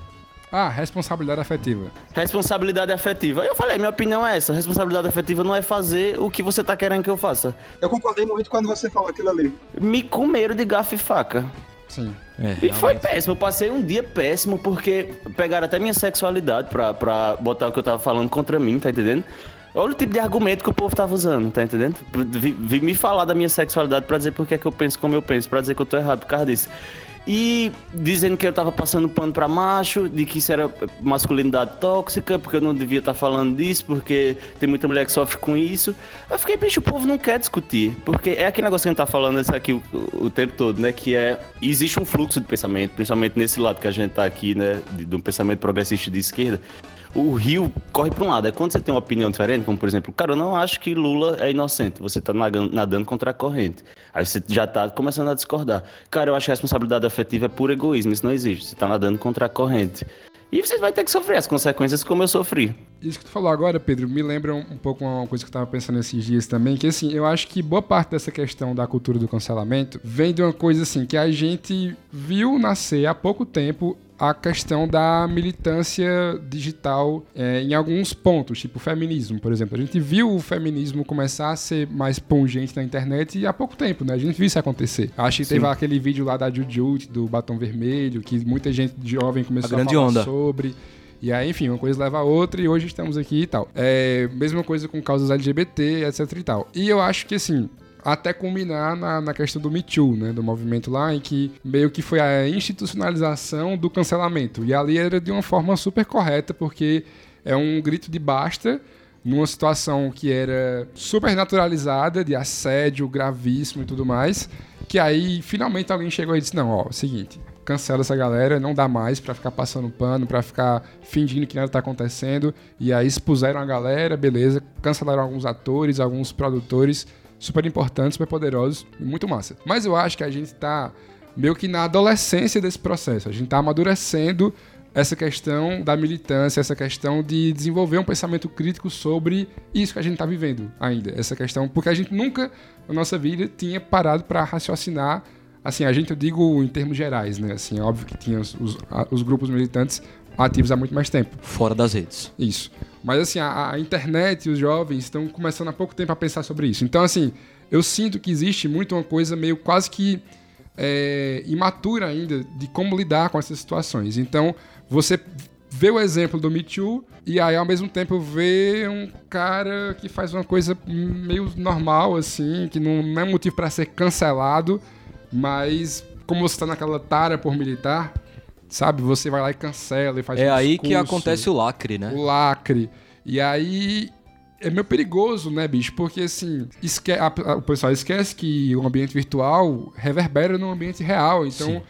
A: Ah, responsabilidade afetiva.
C: Responsabilidade afetiva. Eu falei, minha opinião é essa. Responsabilidade afetiva não é fazer o que você tá querendo que eu faça.
D: Eu concordei muito quando você falou aquilo ali.
C: Me comeram de garfo e faca.
A: Sim.
B: É,
C: E foi péssimo, eu passei um dia péssimo porque pegaram até minha sexualidade pra, pra botar o que eu tava falando contra mim, tá entendendo? Olha o tipo de argumento que o povo tava usando, tá entendendo? Vi, vi me falar da minha sexualidade pra dizer por que é que eu penso como eu penso, pra dizer que eu tô errado por causa disso. E dizendo que eu tava passando pano pra macho, de que isso era masculinidade tóxica, porque eu não devia estar falando disso, porque tem muita mulher que sofre com isso. Eu fiquei, bicho, o povo não quer discutir. Porque é aquele negócio que a gente tá falando isso aqui o, o tempo todo, né? Que é. Existe um fluxo de pensamento, principalmente nesse lado que a gente tá aqui, né? De, de um pensamento progressista de esquerda. O rio corre para um lado. É quando você tem uma opinião diferente, como por exemplo, cara, eu não acho que Lula é inocente. Você tá nadando, contra a corrente. Aí você já tá começando a discordar. Cara, eu acho que a responsabilidade afetiva é puro egoísmo. Isso não existe. Você tá nadando contra a corrente. E você vai ter que sofrer as consequências como eu sofri.
A: Isso que tu falou agora, Pedro, me lembra um, um pouco uma coisa que eu tava pensando esses dias também, que assim, eu acho que boa parte dessa questão da cultura do cancelamento vem de uma coisa assim, que a gente viu nascer há pouco tempo a questão da militância digital é, em alguns pontos, tipo o feminismo, por exemplo. A gente viu o feminismo começar a ser mais pungente na internet há pouco tempo, né? A gente viu isso acontecer. Acho que
B: Sim.
A: teve aquele vídeo lá da Jujut, do batom vermelho, que muita gente jovem começou
B: A grande
A: falar
B: onda.
A: sobre. E aí, enfim, uma coisa leva a outra e hoje estamos aqui e tal. É, mesma coisa com causas LGBT, etc e tal. E eu acho que, assim, até culminar na, na questão do Me Too, né? Do movimento lá, em que meio que foi a institucionalização do cancelamento. E ali era de uma forma super correta, porque é um grito de basta numa situação que era super naturalizada, de assédio gravíssimo e tudo mais, que aí finalmente alguém chegou e disse, não, ó, é seguinte, cancela essa galera, não dá mais pra ficar passando pano, pra ficar fingindo que nada tá acontecendo, e aí expuseram a galera, beleza, cancelaram alguns atores, alguns produtores, super importantes, super poderosos, e muito massa. Mas eu acho que a gente tá meio que na adolescência desse processo, a gente tá amadurecendo essa questão da militância, essa questão de desenvolver um pensamento crítico sobre isso que a gente está vivendo ainda. Essa questão, porque a gente nunca na nossa vida tinha parado para raciocinar. Assim, a gente, eu digo em termos gerais, né? Assim, é óbvio que tinha os, os, os grupos militantes ativos há muito mais tempo.
B: Fora das redes.
A: Isso. Mas assim, a, a internet e os jovens estão começando há pouco tempo a pensar sobre isso. Então, assim, eu sinto que existe muito uma coisa meio quase que é, imatura ainda de como lidar com essas situações. Então, você vê o exemplo do Me Too e aí, ao mesmo tempo, vê um cara que faz uma coisa meio normal, assim, que não, não é motivo para ser cancelado, mas como você tá naquela tara por militar, sabe? Você vai lá e cancela e faz
B: É
A: um
B: aí que
A: discurso
B: acontece o lacre, né?
A: o lacre. E aí é meio perigoso, né, bicho? Porque assim, esque o pessoal esquece que o ambiente virtual reverbera no ambiente real. Então.
B: Sim.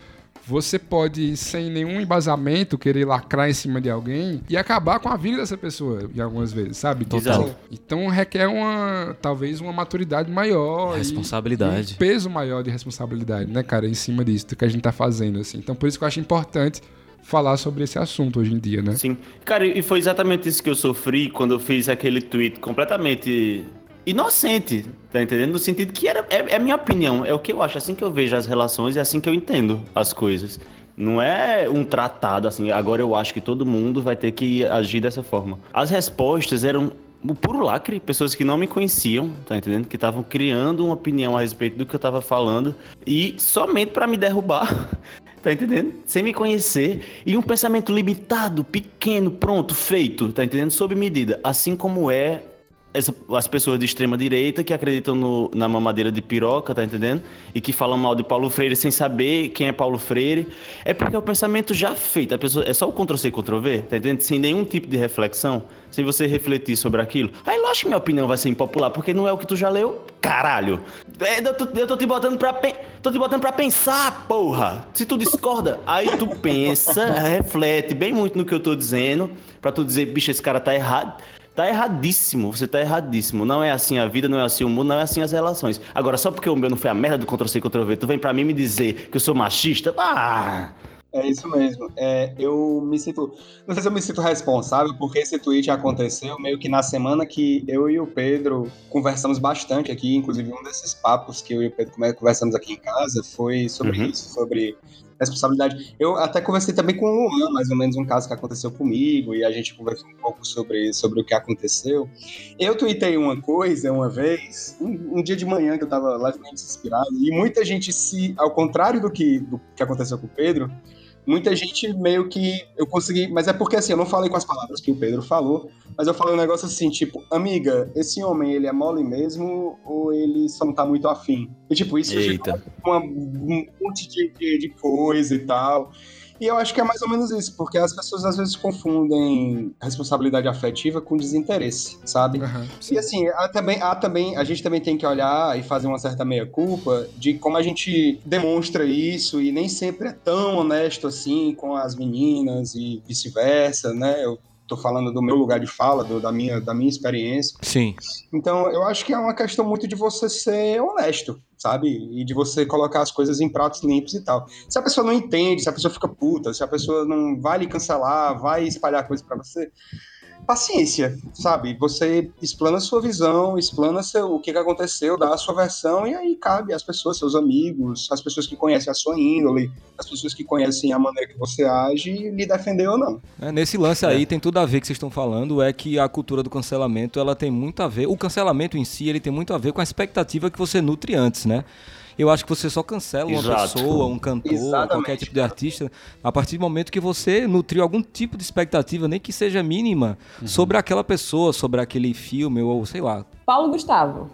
A: Você pode, sem nenhum embasamento, querer lacrar em cima de alguém e acabar com a vida dessa pessoa, em algumas vezes, sabe?
B: Total.
A: Então, então requer uma, talvez, uma maturidade maior. e-
B: Responsabilidade.
A: um peso maior de responsabilidade, né, cara, em cima disso, do que a gente tá fazendo, assim. Então, por isso que eu acho importante falar sobre esse assunto hoje em dia, né?
C: Sim. Cara, e foi exatamente isso que eu sofri quando eu fiz aquele tweet completamente inocente, tá entendendo? No sentido que era, é, é minha opinião, é o que eu acho, assim que eu vejo as relações, é assim que eu entendo as coisas. Não é um tratado assim, agora eu acho que todo mundo vai ter que agir dessa forma. As respostas eram o puro lacre, pessoas que não me conheciam, tá entendendo? Que estavam criando uma opinião a respeito do que eu tava falando e somente pra me derrubar. *laughs* Tá entendendo? Sem me conhecer. E um pensamento limitado, pequeno, pronto, feito, tá entendendo? Sob medida. Assim como é as pessoas de extrema direita que acreditam no- na mamadeira de piroca, tá entendendo? E que falam mal de Paulo Freire sem saber quem é Paulo Freire. É porque é o pensamento já feito. A pessoa, é só o Ctrl-C, Ctrl-V, tá entendendo? Sem nenhum tipo de reflexão, sem você refletir sobre aquilo. Aí, lógico que minha opinião vai ser impopular, porque não é o que tu já leu, caralho. É, eu, tô, eu tô te botando pra, pen- tô te botando pra pensar, porra. Se tu discorda, aí tu pensa, reflete bem muito no que eu tô dizendo, pra tu dizer, bicho, esse cara tá errado. Tá erradíssimo, você tá erradíssimo. Não é assim a vida, não é assim o mundo, não é assim as relações. Agora, só porque o meu não foi a merda do Ctrl-C, Ctrl-V, tu vem pra mim me dizer que eu sou machista? Ah!
D: É isso mesmo. É, eu me sinto. Não sei se eu me sinto responsável, porque esse tweet aconteceu meio que na semana que eu e o Pedro conversamos bastante aqui. Inclusive, um desses papos que eu e o Pedro conversamos aqui em casa foi sobre
C: Uhum.
D: isso, sobre responsabilidade. Eu até conversei também com o Luan, mais ou menos um caso que aconteceu comigo, e a gente conversou um pouco sobre, sobre o que aconteceu. Eu tuitei uma coisa uma vez, um, um dia de manhã que eu tava levemente inspirado, e muita gente se, ao contrário do que, do que aconteceu com o Pedro, muita gente meio que eu consegui, mas é porque assim, eu não falei com as palavras que o Pedro falou, mas eu falei um negócio assim, tipo, amiga, esse homem, ele é mole mesmo ou ele só não tá muito afim? E tipo, isso
C: Eita.
D: uma, um monte de, de, de coisa e tal. E eu acho que é mais ou menos isso, porque as pessoas às vezes confundem responsabilidade afetiva com desinteresse, sabe?
A: Aham.
D: E assim, há também, há também, a gente também tem que olhar e fazer uma certa meia-culpa de como a gente demonstra isso e nem sempre é tão honesto assim com as meninas e vice-versa, né? Eu tô falando do meu lugar de fala, do- da, minha, da minha experiência.
B: Sim.
D: Então, eu acho que é uma questão muito de você ser honesto, sabe? E de você colocar as coisas em pratos limpos e tal. Se a pessoa não entende, se a pessoa fica puta, se a pessoa não vai lhe cancelar, vai espalhar coisa pra você, paciência, sabe? Você explana a sua visão, explana seu, o que, que aconteceu, dá a sua versão, e aí cabe às pessoas, seus amigos, as pessoas que conhecem a sua índole, as pessoas que conhecem a maneira que você age, lhe defender ou não.
B: É, nesse lance aí tem tudo a ver que vocês estão falando, é que a cultura do cancelamento, ela tem muito a ver, o cancelamento em si, ele tem muito a ver com a expectativa que você nutre antes, né? Eu acho que você só cancela uma
C: Exato.
B: pessoa, um cantor,
D: Exatamente,
B: qualquer tipo de artista, a partir do momento que você nutriu algum tipo de expectativa, nem que seja mínima, sobre aquela pessoa, sobre aquele filme, ou sei lá.
E: Paulo Gustavo.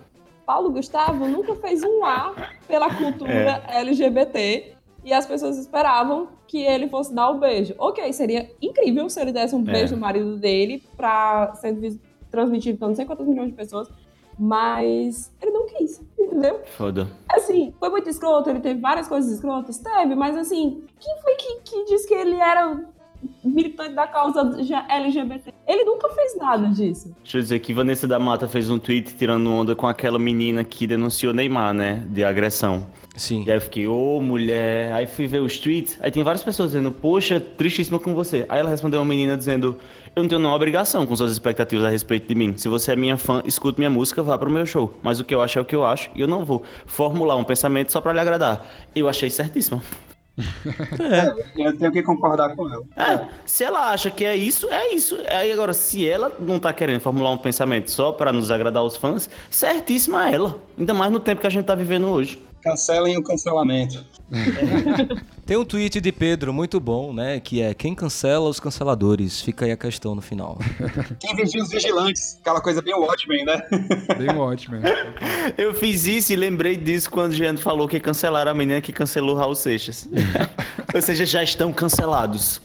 E: Paulo Gustavo nunca fez um A pela *laughs* cultura LGBT e as pessoas esperavam que ele fosse dar o beijo. Ok, seria incrível se ele desse um
C: É.
E: beijo no marido dele pra ser transmitido pra não sei quantas milhões de pessoas, mas ele não quis, entendeu?
C: Foda.
E: Assim, foi muito escroto, ele teve várias coisas escrotas, teve, mas assim, quem foi que, que disse que ele era militante da causa LGBT? Ele nunca fez nada disso.
C: Deixa eu dizer que Vanessa da Mata fez um tweet tirando onda com aquela menina que denunciou Neymar, né? De agressão.
B: Sim.
C: E aí eu fiquei, ô mulher. Aí fui ver os tweets. Aí tem várias pessoas dizendo, poxa, tristíssima com você. Aí ela respondeu uma menina dizendo, eu não tenho nenhuma obrigação com suas expectativas a respeito de mim. Se você é minha fã, escute minha música, vá pro meu show. Mas o que eu acho é o que eu acho e eu não vou formular um pensamento só pra lhe agradar. Eu achei certíssimo. *laughs*
D: Eu tenho que concordar com ela.
C: É, se ela acha que é isso, é isso. Aí agora, se ela não tá querendo formular um pensamento só pra nos agradar os fãs, certíssima ela. Ainda mais no tempo que a gente tá vivendo hoje.
D: Cancelem o cancelamento. *laughs*
B: Tem um tweet de Pedro muito bom, né? Que é quem cancela os canceladores. Fica aí a questão no final. *laughs*
D: Quem vigia os vigilantes? Aquela coisa bem Watchmen, né? *laughs*
A: Bem ótimo, né?
C: Eu fiz isso e lembrei disso quando o Jean falou que cancelaram a menina que cancelou Raul Seixas. Ou seja, já estão cancelados.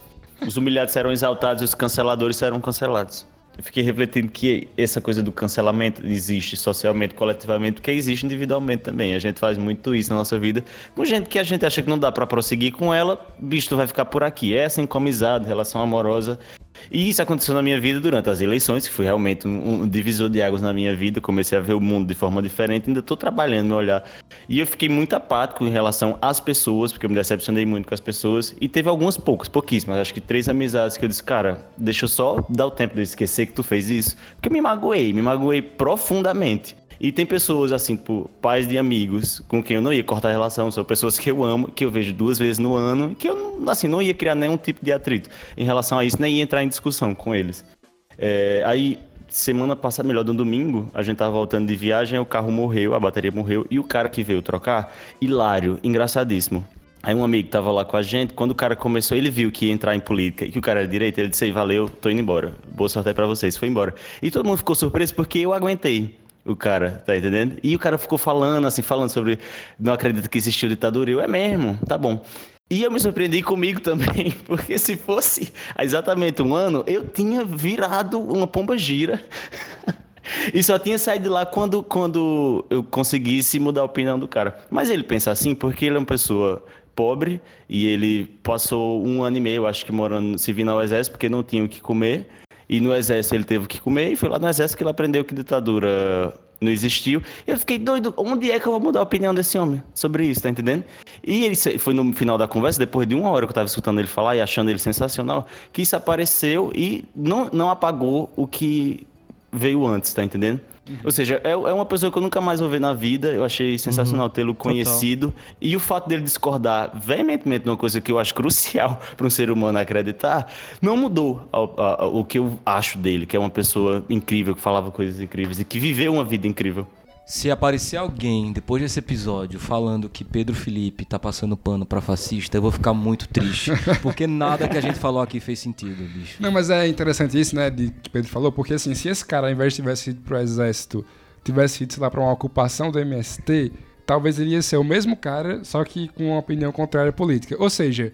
C: Os humilhados serão exaltados e os canceladores serão cancelados. Fiquei refletindo que essa coisa do cancelamento existe socialmente, coletivamente, porque existe individualmente também. A gente faz muito isso na nossa vida. Com gente que a gente acha que não dá pra prosseguir com ela, bicho, tu vai ficar por aqui. É essa com amizade, relação amorosa. E isso aconteceu na minha vida durante as eleições, que foi realmente um, um divisor de águas na minha vida. Comecei a ver o mundo de forma diferente, ainda estou trabalhando meu olhar. E eu fiquei muito apático em relação às pessoas, porque eu me decepcionei muito com as pessoas. E teve algumas poucas, pouquíssimas, acho que três amizades que eu disse, cara, deixa eu só dar o tempo de eu esquecer que tu fez isso. Porque eu me magoei, me magoei profundamente. E tem pessoas, assim, tipo, pais de amigos com quem eu não ia cortar relação, são pessoas que eu amo, que eu vejo duas vezes no ano, que eu, não- assim, não ia criar nenhum tipo de atrito em relação a isso, nem ia entrar em discussão com eles. É, aí, semana passada, melhor, no domingo, a gente tava voltando de viagem, o carro morreu, a bateria morreu, e o cara que veio trocar, hilário, engraçadíssimo. Aí um amigo tava lá com a gente, quando o cara começou, ele viu que ia entrar em política e que o cara era direito, ele disse, "Ei, valeu, tô indo embora. Boa sorte aí pra vocês, foi embora. E todo mundo ficou surpreso porque eu aguentei o cara, tá entendendo? E o cara ficou falando, assim, falando sobre não acredito que existiu ditadura. Eu, é mesmo, tá bom. E eu me surpreendi comigo também, *laughs* porque se fosse exatamente um ano, eu tinha virado uma pomba gira. *laughs* E só tinha saído de lá quando, quando eu conseguisse mudar a opinião do cara. Mas ele pensa assim porque ele é uma pessoa pobre e ele passou um ano e meio, acho que morando, servindo ao exército, porque não tinha o que comer. E no exército ele teve que comer e foi lá no exército que ele aprendeu que ditadura não existiu. E eu fiquei doido, onde é que eu vou mudar a opinião desse homem sobre isso, tá entendendo? E ele foi no final da conversa, depois de uma hora que eu tava escutando ele falar e achando ele sensacional, que isso apareceu e não, não apagou o que veio antes, tá entendendo? Ou seja, é, é uma pessoa que eu nunca mais vou ver na vida. Eu achei sensacional tê-lo conhecido. E o fato dele discordar veementemente de uma coisa que eu acho crucial *laughs* para um ser humano acreditar, não mudou a- a- a- o que eu acho dele, que é uma pessoa incrível, que falava coisas incríveis e que viveu uma vida incrível.
B: Se aparecer alguém depois desse episódio falando que Pedro Felipe tá passando pano pra fascista, eu vou ficar muito triste. *laughs* Porque nada que a gente falou aqui fez sentido, bicho.
A: Não, mas é interessante isso, né, de que Pedro falou, porque assim, se esse cara, ao invés de tivesse ido pro exército, tivesse ido, sei lá, pra uma ocupação do MST, talvez ele ia ser o mesmo cara, só que com uma opinião contrária à política. Ou seja,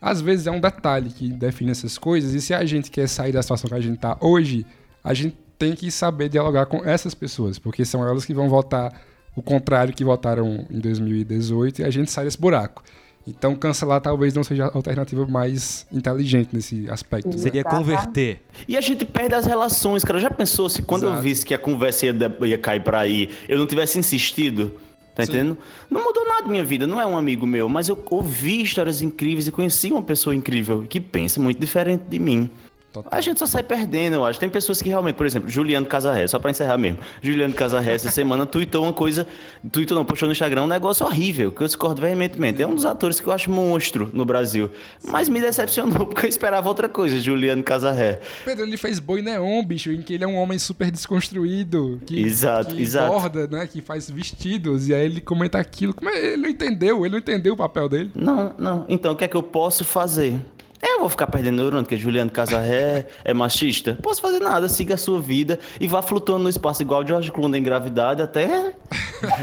A: às vezes é um detalhe que define essas coisas, e se a gente quer sair da situação que a gente tá hoje, a gente tem que saber dialogar com essas pessoas, porque são elas que vão votar o contrário que votaram em 2018 e a gente sai desse buraco. Então cancelar talvez não seja a alternativa mais inteligente nesse aspecto. né?
B: Seria converter.
C: E a gente perde as relações, cara. Já pensou se quando eu
A: Exato.
C: visse que a conversa ia, ia cair pra aí, eu não tivesse insistido? Tá entendendo? Não mudou nada na minha vida, não é um amigo meu, mas eu ouvi histórias incríveis e conheci uma pessoa incrível que pensa muito diferente de mim.
A: Total.
C: A gente só sai perdendo, eu acho. Tem pessoas que realmente, por exemplo, Juliano Casarré, só pra encerrar mesmo. Juliano Casarré, essa *laughs* semana, tweetou uma coisa. Tweetou não, postou no Instagram um negócio horrível, que eu discordo veementemente. É um dos atores que eu acho monstro no Brasil. Mas me decepcionou, *laughs* porque eu esperava outra coisa, Juliano Casarré.
A: Pedro, ele fez Boi Neon, bicho, em que ele é um homem super desconstruído. Que,
C: Exato,
A: que
C: exato.
A: borda, né? Que faz vestidos. E aí ele comenta aquilo. Como é? Ele não entendeu, ele não entendeu o papel dele.
C: Não, não. Então, o que é que eu posso fazer? Eu vou ficar perdendo neurônio, porque Juliano Casarré é machista? Posso fazer nada, siga a sua vida e vá flutuando no espaço igual o George Clooney em gravidade até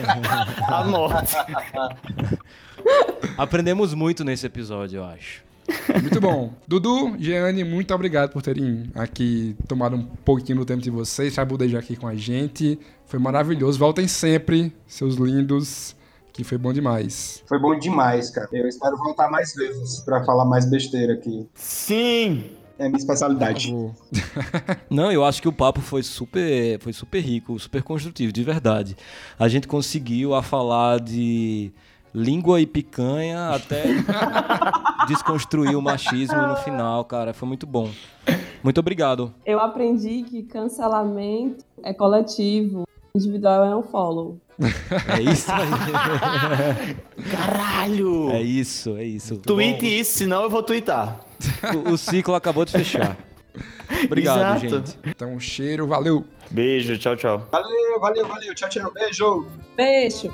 C: *laughs* a morte.
B: Aprendemos muito nesse episódio, eu acho.
A: Muito bom. Dudu, Jeane, muito obrigado por terem aqui tomado um pouquinho do tempo de vocês, trabudejar aqui com a gente. Foi maravilhoso. Voltem sempre, seus lindos, que foi bom demais.
D: Foi bom demais, cara. Eu espero voltar mais vezes pra falar mais besteira aqui.
C: Sim!
D: É a minha especialidade. *laughs*
B: Não, eu acho que o papo foi super, foi super rico, super construtivo, de verdade. A gente conseguiu a falar de língua e picanha até *laughs* desconstruir o machismo no final, cara. Foi muito bom. Muito obrigado.
E: Eu aprendi que cancelamento é coletivo, individual é um follow.
B: É isso aí. *laughs*
C: Caralho!
B: É isso, é isso.
C: Tweet isso, senão eu vou twittar.
B: O, o ciclo acabou de fechar. *laughs* Obrigado,
C: Exato.
B: gente.
A: Então, cheiro, valeu.
C: Beijo, tchau, tchau.
D: Valeu, valeu, valeu. Tchau, tchau. Beijo.
E: Beijo!